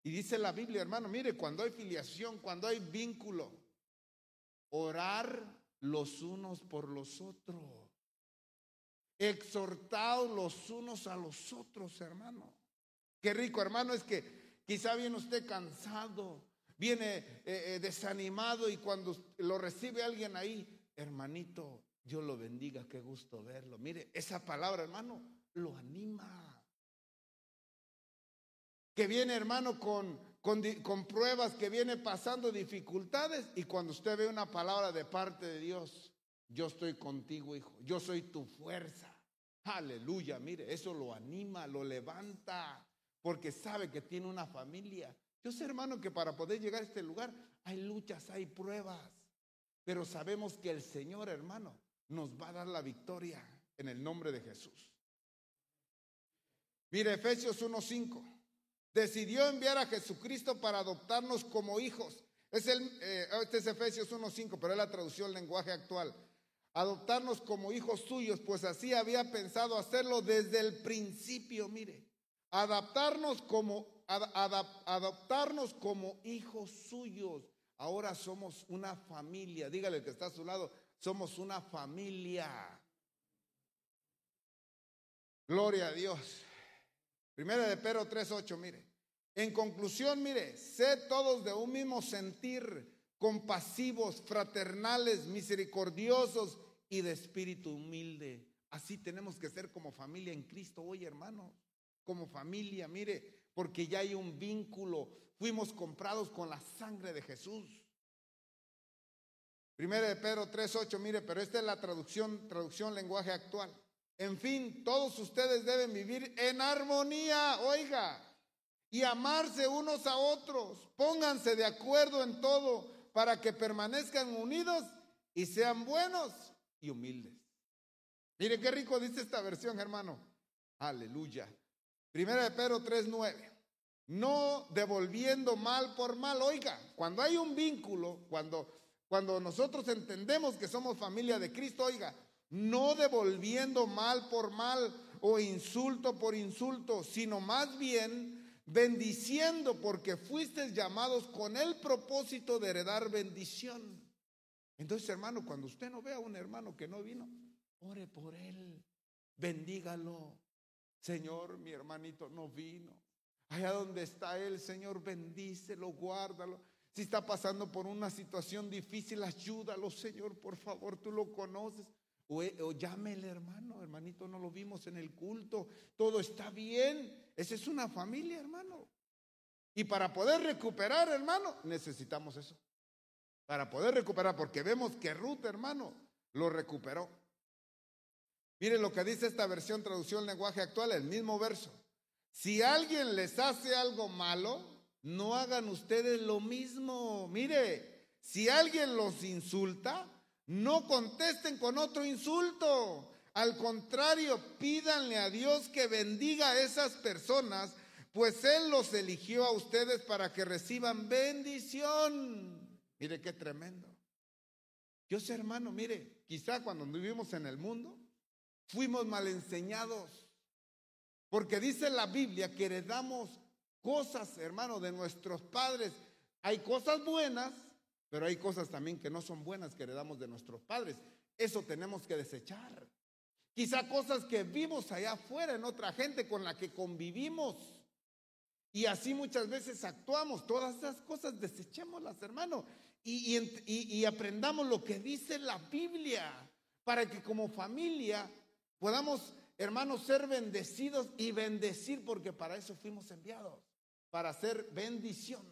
Y dice la Biblia, hermano, mire, cuando hay filiación, cuando hay vínculo, orar los unos por los otros. Exhortados los unos a los otros, hermano. Qué rico, hermano, es que quizá viene usted cansado, viene eh, eh, desanimado y cuando lo recibe alguien ahí, hermanito, Dios lo bendiga, qué gusto verlo. Mire, esa palabra, hermano, lo anima. Que viene, hermano, con, con, con pruebas, que viene pasando dificultades y cuando usted ve una palabra de parte de Dios, yo estoy contigo, hijo, yo soy tu fuerza. Aleluya, mire, eso lo anima, lo levanta porque sabe que tiene una familia. Yo sé, hermano, que para poder llegar a este lugar hay luchas, hay pruebas, pero sabemos que el Señor, hermano, nos va a dar la victoria en el nombre de Jesús. Mire, Efesios 1:5. Decidió enviar a Jesucristo para adoptarnos como hijos. Es el, eh, este es Efesios 1:5, pero es la traducción lenguaje actual. Adoptarnos como hijos suyos, pues así había pensado hacerlo desde el principio, mire adaptarnos como, adaptarnos como hijos suyos. Ahora somos una familia. Dígale que está a su lado, somos una familia. Gloria a Dios. Primera de Pedro 3:8, mire. En conclusión, mire, sé todos de un mismo sentir, compasivos, fraternales, misericordiosos y de espíritu humilde. Así tenemos que ser como familia en Cristo hoy, hermanos como familia, mire, porque ya hay un vínculo. Fuimos comprados con la sangre de Jesús. Primera de Pedro 3.8, mire, pero esta es la traducción, traducción lenguaje actual. En fin, todos ustedes deben vivir en armonía, oiga, y amarse unos a otros. Pónganse de acuerdo en todo para que permanezcan unidos y sean buenos y humildes. Mire qué rico dice esta versión, hermano. Aleluya. Primera de Pedro 3.9. No devolviendo mal por mal. Oiga, cuando hay un vínculo, cuando, cuando nosotros entendemos que somos familia de Cristo, oiga, no devolviendo mal por mal o insulto por insulto, sino más bien bendiciendo porque fuisteis llamados con el propósito de heredar bendición. Entonces, hermano, cuando usted no vea a un hermano que no vino, ore por él, bendígalo, Señor, mi hermanito no vino. Allá donde está Él, Señor, bendícelo, guárdalo. Si está pasando por una situación difícil, ayúdalo, Señor, por favor, tú lo conoces. O, o, llámele, hermano, hermanito, no lo vimos en el culto. Todo está bien. Esa es una familia, hermano. Y para poder recuperar, hermano, necesitamos eso. Para poder recuperar, porque vemos que Ruth, hermano, lo recuperó. Miren lo que dice esta versión traducción lenguaje actual, el mismo verso. Si alguien les hace algo malo, no hagan ustedes lo mismo. Mire, si alguien los insulta, no contesten con otro insulto. Al contrario, pídanle a Dios que bendiga a esas personas, pues Él los eligió a ustedes para que reciban bendición. Mire qué tremendo. Sé, hermano, mire, quizá cuando vivimos en el mundo, fuimos mal enseñados. Porque dice la Biblia que heredamos cosas, hermano, de nuestros padres. Hay cosas buenas, pero hay cosas también que no son buenas que heredamos de nuestros padres. Eso tenemos que desechar. Quizá cosas que vimos allá afuera en otra gente con la que convivimos. Y así muchas veces actuamos. Todas esas cosas desechémoslas, hermano. y, y aprendamos lo que dice la Biblia para que como familia podamos, hermanos, ser bendecidos y bendecir, porque para eso fuimos enviados, para hacer bendición.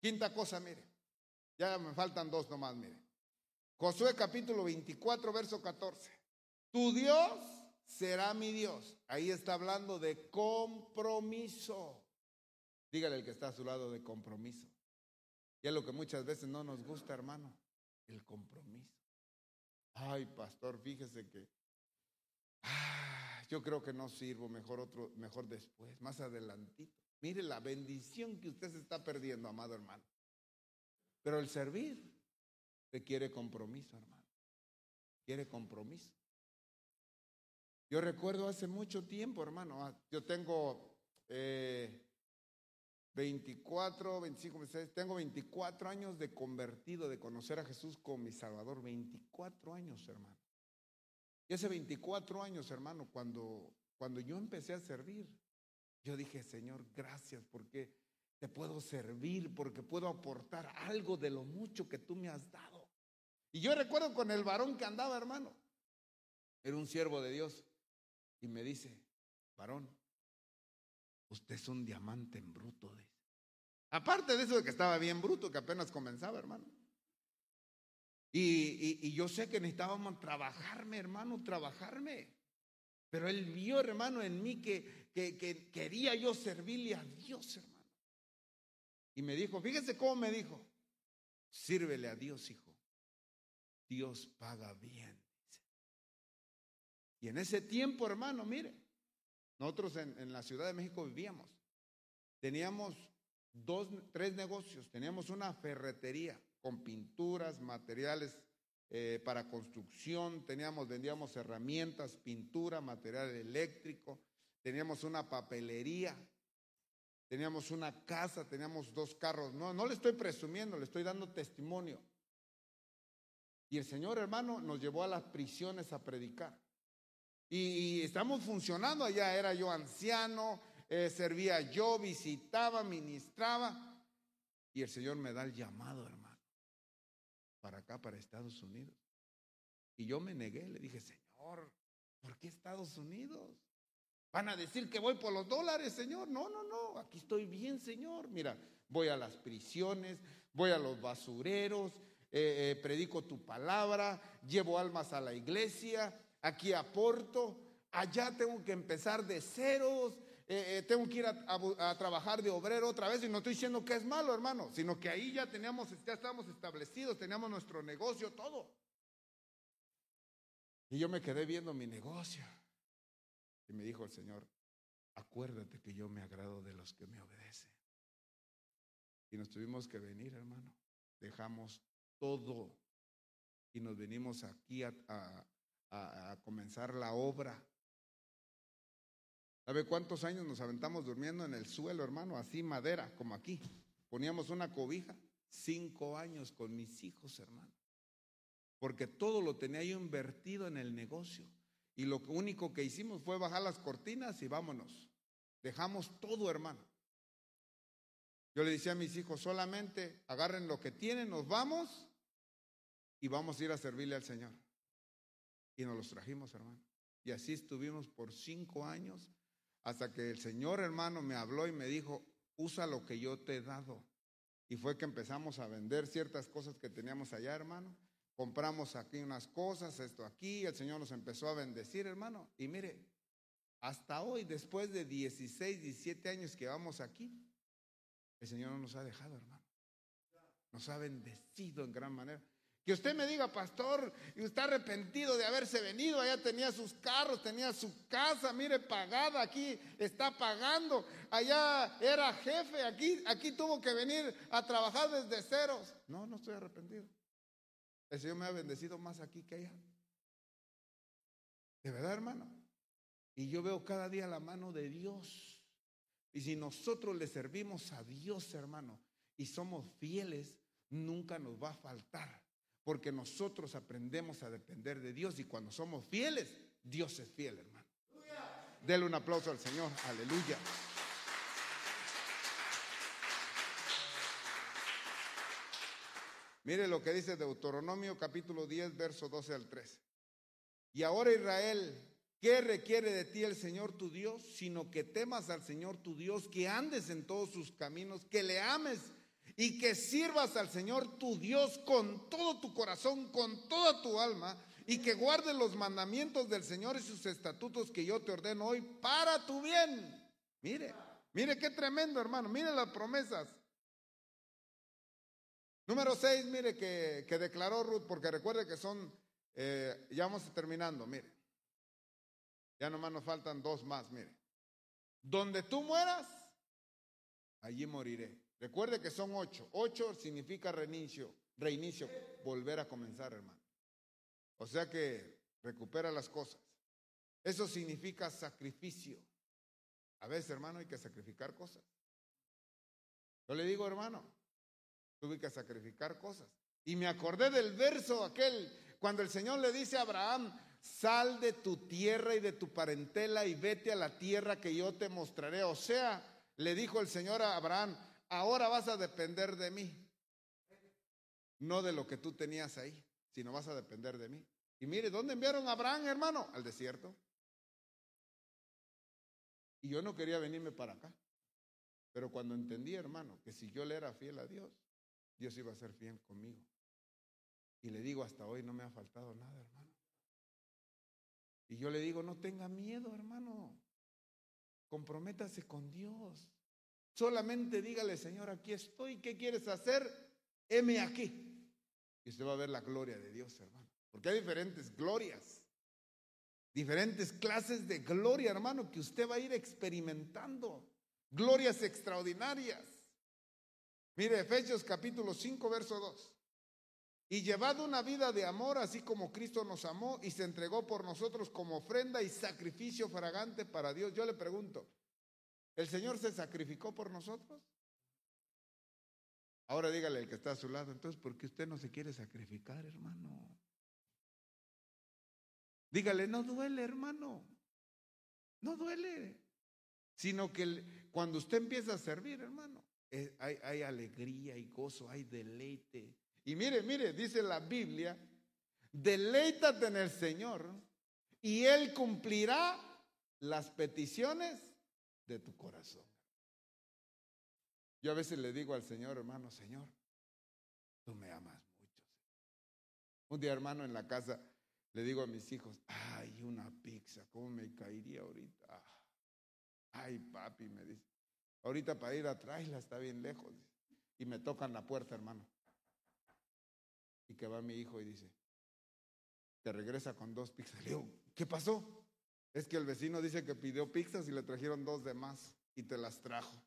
Quinta cosa, mire, ya me faltan dos nomás, mire. Josué capítulo 24, verso 14. Tu Dios será mi Dios. Ahí está hablando de compromiso. Dígale el que está a su lado de compromiso. Y es lo que muchas veces no nos gusta, hermano, el compromiso. Ay, pastor, fíjese que ah, yo creo que no sirvo, mejor otro, mejor después, más adelantito. Mire la bendición que usted se está perdiendo, amado hermano. Pero el servir requiere compromiso, hermano. Quiere compromiso. Yo recuerdo hace mucho tiempo, hermano, ah, yo tengo eh, 24, 25, 26, tengo 24 años de convertido, de conocer a Jesús como mi Salvador. 24 años, hermano. Y hace 24 años, hermano, cuando, cuando yo empecé a servir, yo dije, Señor, gracias porque te puedo servir, porque puedo aportar algo de lo mucho que tú me has dado. Y yo recuerdo con el varón que andaba, hermano. Era un siervo de Dios. Y me dice, varón, usted es un diamante en bruto. De Aparte de eso de que estaba bien bruto, que apenas comenzaba, hermano. Y, yo sé que necesitábamos trabajarme, hermano, trabajarme. Pero él vio, hermano, en mí que, que, quería yo servirle a Dios, hermano. Y me dijo, fíjese cómo me dijo, sírvele a Dios, hijo. Dios paga bien. Y en ese tiempo, hermano, mire, nosotros en la Ciudad de México vivíamos. Teníamos dos, tres negocios. Teníamos una ferretería con pinturas, materiales eh, para construcción, teníamos, vendíamos herramientas, pintura, material eléctrico, teníamos una papelería, teníamos una casa, teníamos dos carros. No, no le estoy presumiendo, le estoy dando testimonio. Y el Señor hermano nos llevó a las prisiones a predicar. Y, y estamos funcionando allá, era yo anciano, eh, servía yo, visitaba, ministraba. Y el Señor me da el llamado, hermano, para acá, para Estados Unidos. Y yo me negué, le dije, Señor, ¿por qué Estados Unidos? Van a decir que voy por los dólares, Señor. No, no, no, aquí estoy bien, Señor. Mira, voy a las prisiones, voy a los basureros, eh, eh, predico tu palabra, llevo almas a la iglesia, aquí aporto, allá tengo que empezar de ceros, eh, eh, tengo que ir a, trabajar de obrero otra vez y no estoy diciendo que es malo, hermano, sino que ahí ya teníamos, ya estábamos establecidos, teníamos nuestro negocio, todo. Y yo me quedé viendo mi negocio. Y me dijo el Señor, acuérdate que yo me agrado de los que me obedecen. Y nos tuvimos que venir, hermano. Dejamos todo y nos venimos aquí a, a comenzar la obra ¿Sabe cuántos años nos aventamos durmiendo en el suelo, hermano? Así madera, como aquí. Poníamos una cobija. Cinco años con mis hijos, hermano. Porque todo lo tenía yo invertido en el negocio. Y lo único que hicimos fue bajar las cortinas y vámonos. Dejamos todo, hermano. Yo le decía a mis hijos, solamente agarren lo que tienen, nos vamos y vamos a ir a servirle al Señor. Y nos los trajimos, hermano. Y así estuvimos por cinco años hasta que el Señor hermano me habló y me dijo, usa lo que yo te he dado. Y fue que empezamos a vender ciertas cosas que teníamos allá, hermano. Compramos aquí unas cosas, esto aquí, el Señor nos empezó a bendecir, hermano. Y mire, hasta hoy, después de 16, 17 años que vamos aquí, el Señor no nos ha dejado, hermano. Nos ha bendecido en gran manera. Que usted me diga, pastor, y está arrepentido de haberse venido, allá tenía sus carros, tenía su casa, mire, pagada, aquí está pagando, allá era jefe, aquí, aquí tuvo que venir a trabajar desde ceros. No, no estoy arrepentido. El Señor me ha bendecido más aquí que allá. De verdad, hermano. Y yo veo cada día la mano de Dios. Y si nosotros le servimos a Dios, hermano, y somos fieles, nunca nos va a faltar porque nosotros aprendemos a depender de Dios y cuando somos fieles, Dios es fiel, hermano. Dele un aplauso al Señor, aleluya. Mire lo que dice Deuteronomio capítulo 10, verso 12 al 13. Y ahora Israel, ¿qué requiere de ti el Señor tu Dios? Sino que temas al Señor tu Dios, que andes en todos sus caminos, que le ames y que sirvas al Señor tu Dios con todo tu corazón, con toda tu alma, y que guardes los mandamientos del Señor y sus estatutos que yo te ordeno hoy para tu bien. Mire, mire qué tremendo hermano, mire las promesas. Número seis, mire que, declaró Ruth, porque recuerde que son, eh, ya vamos terminando, mire. Ya nomás nos faltan dos más, mire. Donde tú mueras, allí moriré. Recuerde que son ocho. Ocho significa reinicio, reinicio, volver a comenzar, hermano. O sea que recupera las cosas. Eso significa sacrificio. A veces, hermano, hay que sacrificar cosas. Yo le digo, hermano, Tuve que sacrificar cosas. Y me acordé del verso aquel, cuando el Señor le dice a Abraham, sal de tu tierra y de tu parentela y vete a la tierra que yo te mostraré. O sea, le dijo el Señor a Abraham, ahora vas a depender de mí. No de lo que tú tenías ahí, sino vas a depender de mí. Y mire, ¿dónde enviaron a Abraham, hermano? Al desierto. Y yo no quería venirme para acá. Pero cuando entendí, hermano, que si yo le era fiel a Dios, Dios iba a ser fiel conmigo. Y le digo, hasta hoy no me ha faltado nada, hermano. Y yo le digo, no tenga miedo, hermano. Comprométase con Dios. Solamente dígale, Señor, aquí estoy. ¿Qué quieres hacer? Heme aquí. Y usted va a ver la gloria de Dios, hermano. Porque hay diferentes glorias. Diferentes clases de gloria, hermano, que usted va a ir experimentando. Glorias extraordinarias. Mire, Efesios capítulo 5, verso 2. Y llevad una vida de amor, así como Cristo nos amó y se entregó por nosotros como ofrenda y sacrificio fragante para Dios. Yo le pregunto, ¿el Señor se sacrificó por nosotros? Ahora dígale al que está a su lado, entonces, ¿por qué usted no se quiere sacrificar, hermano? Dígale, no duele, hermano. No duele. Sino que cuando usted empieza a servir, hermano, hay, alegría y gozo, hay deleite. Y mire, mire, dice la Biblia, deleítate en el Señor y Él cumplirá las peticiones de tu corazón. Yo a veces le digo al Señor, hermano, Señor, tú me amas mucho. Un día, hermano, en la casa le digo a mis hijos, ay, una pizza, ¿cómo me caería ahorita? Ay, papi, me dice, Ahorita para ir a traerla está bien lejos. Y me tocan la puerta, hermano. Y que va mi hijo y dice, te regresa con dos pizzas. Le digo, ¿qué pasó? Es que el vecino dice que pidió pizzas y le trajeron dos de más y te las trajo.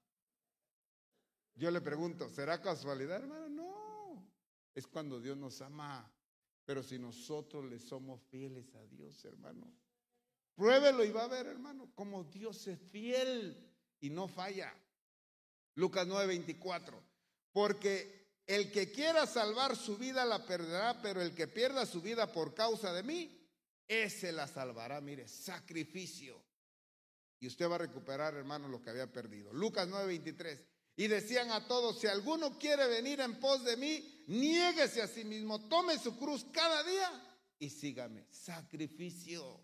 Yo le pregunto, ¿será casualidad, hermano? No. Es cuando Dios nos ama. Pero si nosotros le somos fieles a Dios, hermano, pruébelo y va a ver, hermano, como Dios es fiel y no falla. Lucas 9:24. Porque el que quiera salvar su vida la perderá, pero el que pierda su vida por causa de mí, ese la salvará. Mire, sacrificio. Y usted va a recuperar, hermano, lo que había perdido. Lucas 9:23. Y decían a todos, si alguno quiere venir en pos de mí, niéguese a sí mismo, tome su cruz cada día y sígame. Sacrificio.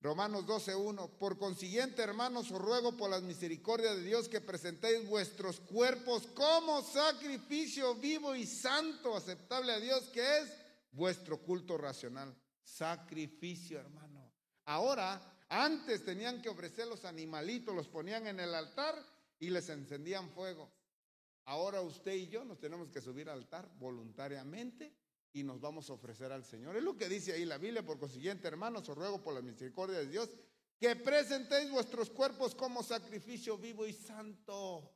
Romanos 12.1. Por consiguiente, hermanos, os ruego por las misericordias de Dios que presentéis vuestros cuerpos como sacrificio vivo y santo, aceptable a Dios, que es vuestro culto racional. Sacrificio, hermano. Ahora, antes tenían que ofrecer los animalitos, los ponían en el altar y les encendían fuego. Ahora usted y yo nos tenemos que subir al altar voluntariamente y nos vamos a ofrecer al Señor. Es lo que dice ahí la Biblia. Por consiguiente, hermanos, os ruego por la misericordia de Dios que presentéis vuestros cuerpos como sacrificio vivo y santo.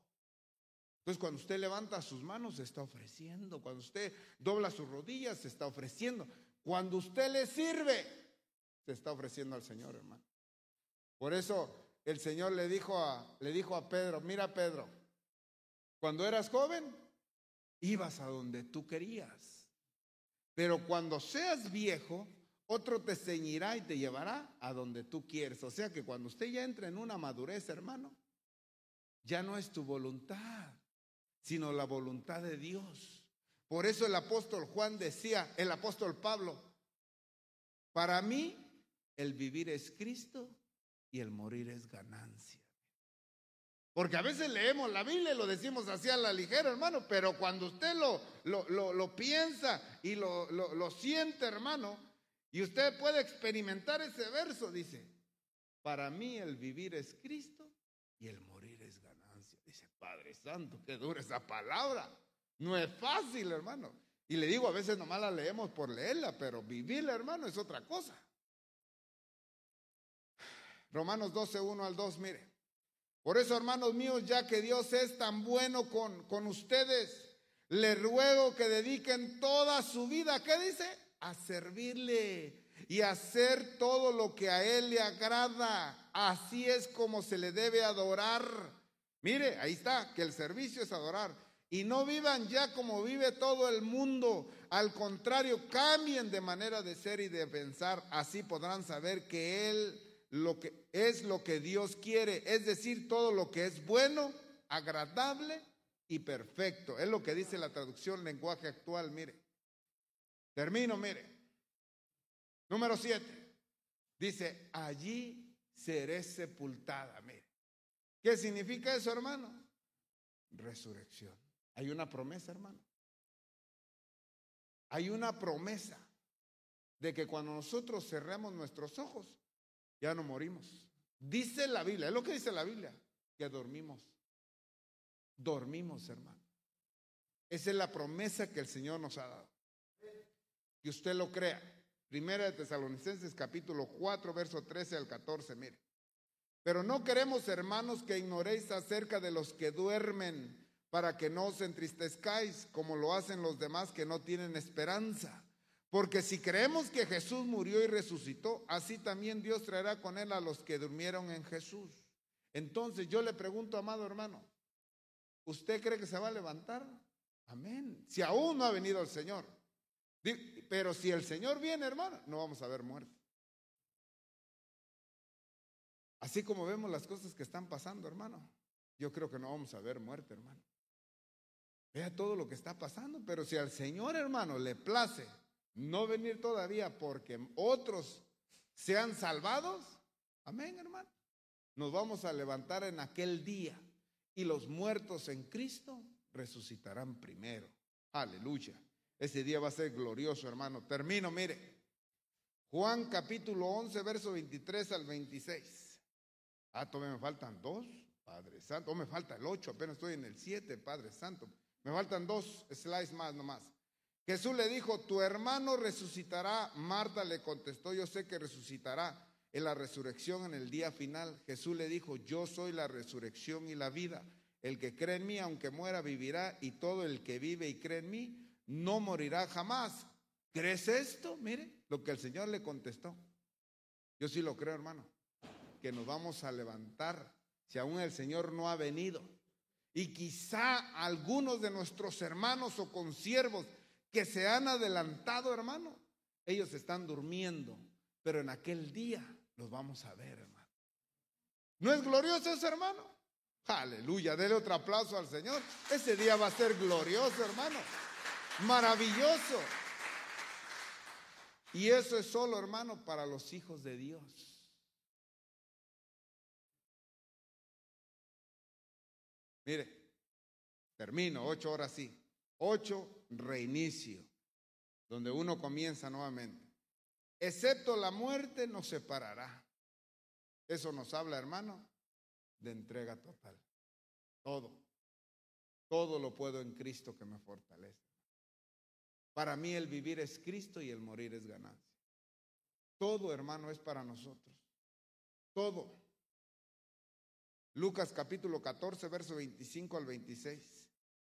Entonces, cuando usted levanta sus manos, se está ofreciendo. Cuando usted dobla sus rodillas, se está ofreciendo. Cuando usted le sirve, se está ofreciendo al Señor, hermano. Por eso el Señor le dijo a, le dijo a Pedro, mira Pedro, cuando eras joven, ibas a donde tú querías. Pero cuando seas viejo, otro te ceñirá y te llevará a donde tú quieres. O sea que cuando usted ya entra en una madurez, hermano, ya no es tu voluntad, sino la voluntad de Dios. Por eso el apóstol Juan decía, el apóstol Pablo, para mí el vivir es Cristo y el morir es ganancia. Porque a veces leemos la Biblia y lo decimos así a la ligera, hermano, pero cuando usted lo, lo, lo, piensa y lo, lo siente, hermano, y usted puede experimentar ese verso, dice, para mí el vivir es Cristo y el morir es ganancia. Dice, Padre Santo, qué dura esa palabra. No es fácil, hermano. Y le digo, a veces nomás la leemos por leerla, pero vivirla, hermano, es otra cosa. Romanos 12, 1 al 2, mire. Por eso, hermanos míos, ya que Dios es tan bueno con, con ustedes, le ruego que dediquen toda su vida, ¿qué dice? A servirle y hacer todo lo que a Él le agrada. Así es como se le debe adorar. Mire, ahí está, que el servicio es adorar. Y no vivan ya como vive todo el mundo. Al contrario, cambien de manera de ser y de pensar. Así podrán saber que Él lo que es lo que Dios quiere, es decir, todo lo que es bueno, agradable y perfecto. Es lo que dice la traducción lenguaje actual, mire. Termino, mire. Número siete. Dice, allí seré sepultada, mire. ¿Qué significa eso, hermano? Resurrección. Hay una promesa, hermano. Hay una promesa de que cuando nosotros cerremos nuestros ojos, ya no morimos. Dice la Biblia, es lo que dice la Biblia, que dormimos. Dormimos, hermano. Esa es la promesa que el Señor nos ha dado. Que usted lo crea. Primera de Tesalonicenses capítulo 4, verso 13 al 14, mire. Pero no queremos, hermanos, que ignoréis acerca de los que duermen, para que no os entristezcáis como lo hacen los demás que no tienen esperanza. Porque si creemos que Jesús murió y resucitó, así también Dios traerá con él a los que durmieron en Jesús. Entonces yo le pregunto, amado hermano, ¿usted cree que se va a levantar? Amén. Si aún no ha venido el Señor. Pero si el Señor viene, hermano, no vamos a ver muerte. Así como vemos las cosas que están pasando, hermano, yo creo que no vamos a ver muerte, hermano. Vea todo lo que está pasando, pero si al Señor, hermano, le place no venir todavía porque otros sean salvados. Amén, hermano. Nos vamos a levantar en aquel día y los muertos en Cristo resucitarán primero. Aleluya. Ese día va a ser glorioso, hermano. Termino, mire. Juan capítulo 11, verso 23 al 26. Ah, todavía me faltan dos, Padre Santo. O me falta el 8, apenas estoy en el 7, Padre Santo. Me faltan dos slides más nomás. Jesús le dijo, tu hermano resucitará. Marta le contestó, yo sé que resucitará en la resurrección en el día final. Jesús le dijo, yo soy la resurrección y la vida. El que cree en mí, aunque muera, vivirá, y todo el que vive y cree en mí, no morirá jamás. ¿Crees esto? Mire lo que el Señor le contestó. Yo sí lo creo, hermano, que nos vamos a levantar si aún el Señor no ha venido. Y quizá algunos de nuestros hermanos o consiervos que se han adelantado, hermano. Ellos están durmiendo, pero en aquel día los vamos a ver, hermano. ¿No es glorioso ese hermano? Aleluya, dele otro aplauso al Señor. Ese día va a ser glorioso, hermano. Maravilloso. Y eso es solo, hermano, para los hijos de Dios. Mire, termino, ocho horas sí. Ocho, reinicio, donde uno comienza nuevamente. Excepto la muerte nos separará. Eso nos habla, hermano, de entrega total. Todo. Todo lo puedo en Cristo que me fortalece. Para mí el vivir es Cristo y el morir es ganancia. Todo, hermano, es para nosotros. Todo. Lucas capítulo 14, verso 25 al 26.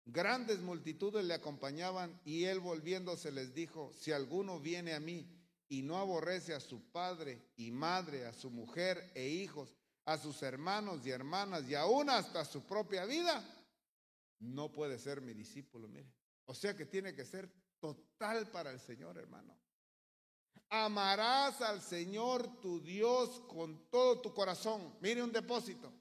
Grandes multitudes le acompañaban y él volviéndose les dijo, si alguno viene a mí y no aborrece a su padre y madre, a su mujer e hijos, a sus hermanos y hermanas y aún hasta su propia vida, no puede ser mi discípulo, mire. O sea que tiene que ser total para el Señor, hermano. Amarás al Señor tu Dios con todo tu corazón. Mire un depósito.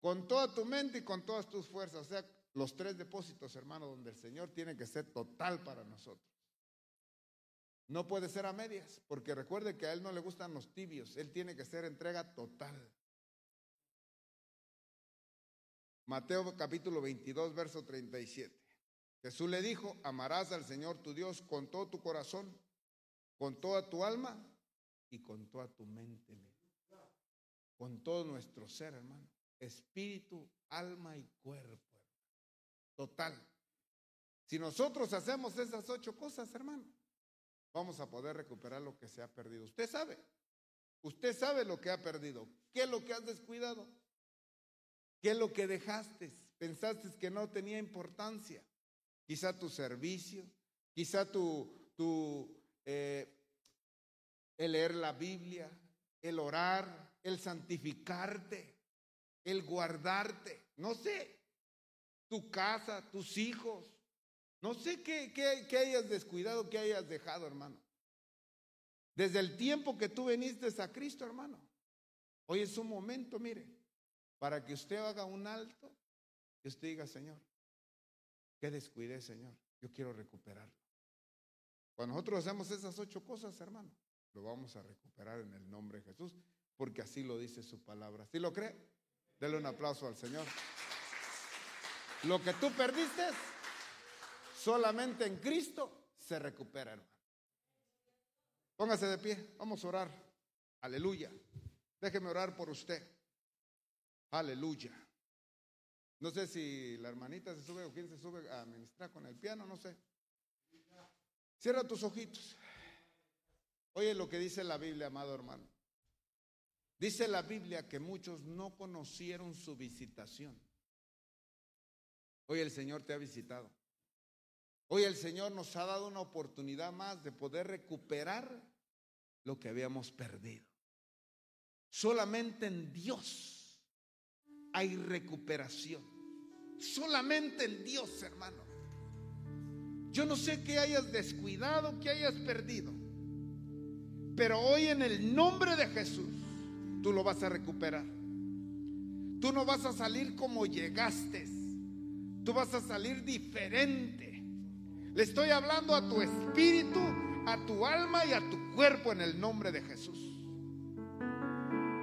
Con toda tu mente y con todas tus fuerzas. O sea, los tres depósitos, hermano, donde el Señor tiene que ser total para nosotros. No puede ser a medias, porque recuerde que a Él no le gustan los tibios, Él tiene que ser entrega total. Mateo capítulo 22, verso 37. Jesús le dijo, amarás al Señor tu Dios con todo tu corazón, con toda tu alma y con toda tu mente, con todo nuestro ser, hermano, espíritu, alma y cuerpo, total. Si nosotros hacemos esas ocho cosas, hermano, vamos a poder recuperar lo que se ha perdido. Usted sabe, usted sabe lo que ha perdido, qué es lo que has descuidado. ¿Qué es lo que dejaste? Pensaste que no tenía importancia. Quizá tu servicio, quizá tu, tu eh, el leer la Biblia, el orar, el santificarte, el guardarte. No sé, tu casa, tus hijos. No sé qué, qué, hayas descuidado, qué hayas dejado, hermano. Desde el tiempo que tú viniste a Cristo, hermano. Hoy es un momento, mire, para que usted haga un alto y usted diga, Señor, que descuide, Señor, yo quiero recuperarlo. Cuando nosotros hacemos esas ocho cosas, hermano, lo vamos a recuperar en el nombre de Jesús, porque así lo dice su palabra. ¿Sí lo cree? Dele un aplauso al Señor. Lo que tú perdiste, solamente en Cristo se recupera, hermano. Póngase de pie, vamos a orar. Aleluya. Déjeme orar por usted. Aleluya. No sé si la hermanita se sube o quién se sube a ministrar con el piano, no sé. Cierra tus ojitos. Oye lo que dice la Biblia, amado hermano. Dice la Biblia que muchos no conocieron su visitación. Hoy el Señor te ha visitado. Hoy el Señor nos ha dado una oportunidad más de poder recuperar lo que habíamos perdido. Solamente en Dios hay recuperación. Solamente en Dios, hermano. Yo no sé qué hayas descuidado, qué hayas perdido. Pero hoy en el nombre de Jesús, tú lo vas a recuperar. Tú no vas a salir como llegaste. Tú vas a salir diferente. Le estoy hablando a tu espíritu, a tu alma y a tu cuerpo en el nombre de Jesús.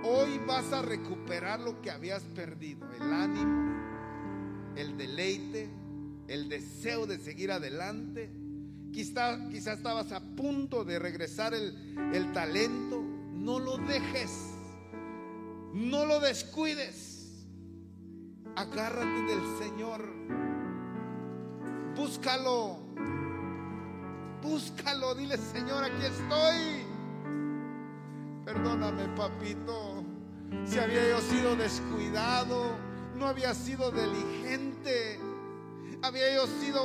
Hoy vas a recuperar lo que habías perdido, el ánimo, el deleite, el deseo de seguir adelante. Quizá, quizá estabas a punto de regresar el, el talento. No lo dejes, no lo descuides. Agárrate del Señor. Búscalo. Búscalo. Dile, Señor, aquí estoy. Perdóname, papito, si había yo sido descuidado, no había sido diligente, había yo sido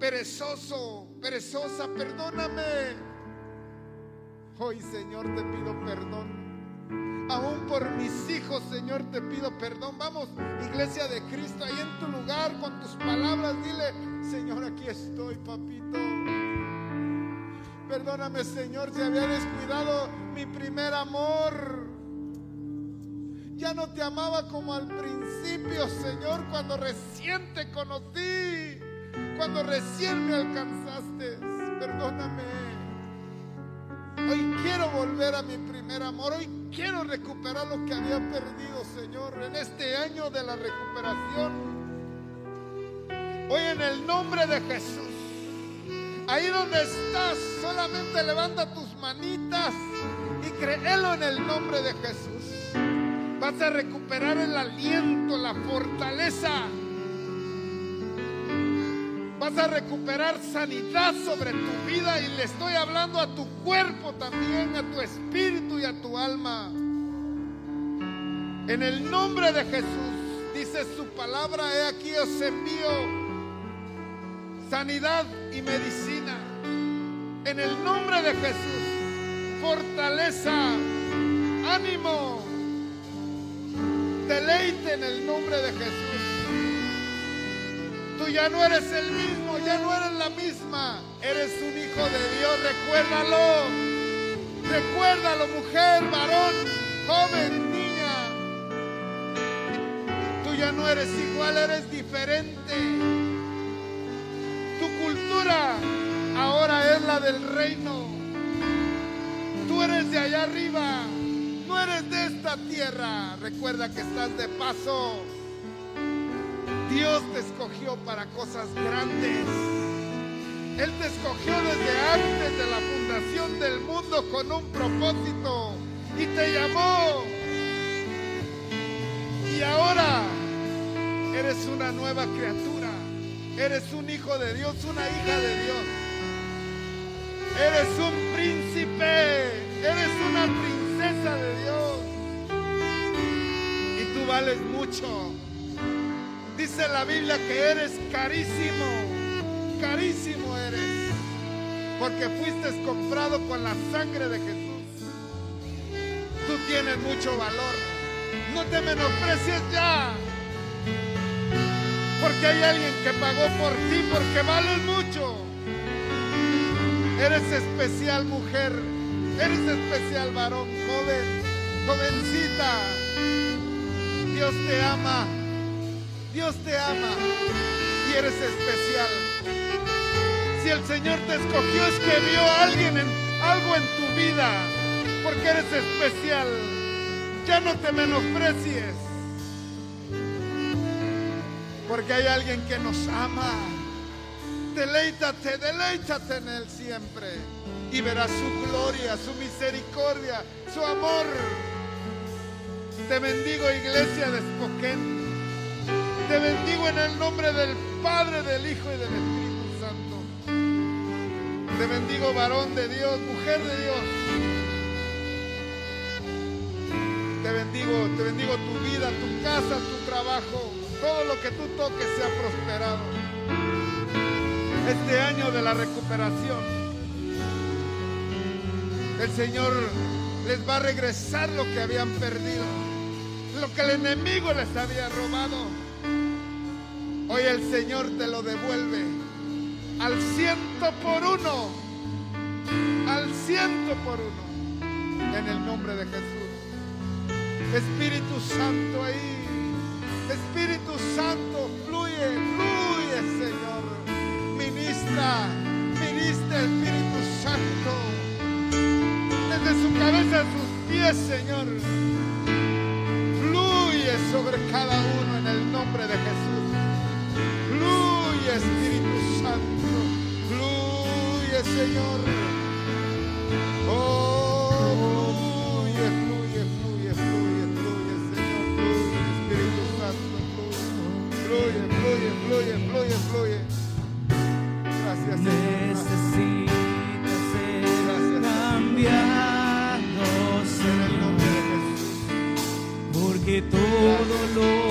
perezoso, perezosa, perdóname. Hoy, Señor, te pido perdón. Aún por mis hijos, Señor, te pido perdón. Vamos, iglesia de Cristo, ahí en tu lugar con tus palabras, dile, Señor, aquí estoy, papito. Perdóname, Señor, si había descuidado mi primer amor. Ya no te amaba como al principio, Señor, cuando recién te conocí, cuando recién me alcanzaste. Perdóname. Hoy quiero volver a mi primer amor. Hoy quiero recuperar lo que había perdido, Señor, en este año de la recuperación. Hoy en el nombre de Jesús Ahí donde estás, solamente levanta tus manitas y créelo en el nombre de Jesús. Vas a recuperar el aliento, la fortaleza. Vas a recuperar sanidad sobre tu vida y le estoy hablando a tu cuerpo también, a tu espíritu y a tu alma. En el nombre de Jesús, dice su palabra, he aquí os envío sanidad y medicina. En el nombre de Jesús, fortaleza, ánimo, deleite en el nombre de Jesús. Tú ya no eres el mismo, ya no eres la misma. Eres un hijo de Dios, recuérdalo. Recuérdalo, mujer, varón, joven, niña. Tú ya no eres igual, eres diferente. Tu cultura ahora es la del reino. Tú eres de allá arriba, no eres de esta tierra. Recuerda que estás de paso. Dios te escogió para cosas grandes. Él te escogió desde antes de la fundación del mundo con un propósito y te llamó. Y ahora eres una nueva criatura. Eres un hijo de Dios, una hija de Dios. Eres un príncipe. Eres una princesa de Dios. Y tú vales mucho. Dice la Biblia que eres carísimo. Carísimo eres. Porque fuiste comprado con la sangre de Jesús. Tú tienes mucho valor. No te menosprecies ya. Porque hay alguien que pagó por ti, porque vales mucho. Eres especial mujer, eres especial varón, joven, jovencita. Dios te ama, Dios te ama y eres especial. Si el Señor te escogió es que vio a alguien en, algo en tu vida, porque eres especial. Ya no te menosprecies porque hay alguien que nos ama. Deleítate, deleítate en Él siempre y verás su gloria, su misericordia, su amor. Te bendigo iglesia de Espoquén. Te bendigo en el nombre del Padre, del Hijo y del Espíritu Santo. Te bendigo varón de Dios, mujer de Dios. Te bendigo, te bendigo tu vida, tu casa, tu trabajo todo lo que tú toques sea prosperado. Este año de la recuperación, el Señor les va a regresar lo que habían perdido, lo que el enemigo les había robado. Hoy el Señor te lo devuelve al ciento por uno, al ciento por uno, en el nombre de Jesús. Espíritu Santo ahí Espíritu Santo, fluye, fluye, Señor. Ministra, ministra Espíritu Santo. Desde su cabeza a sus pies, Señor. Fluye sobre cada uno en el nombre de Jesús. Fluye, Espíritu Santo. Fluye, Señor. Oh. fluye, fluye, fluye. Gracias,
Necesitas ser cambiado,
En el nombre de Jesús.
porque todo lo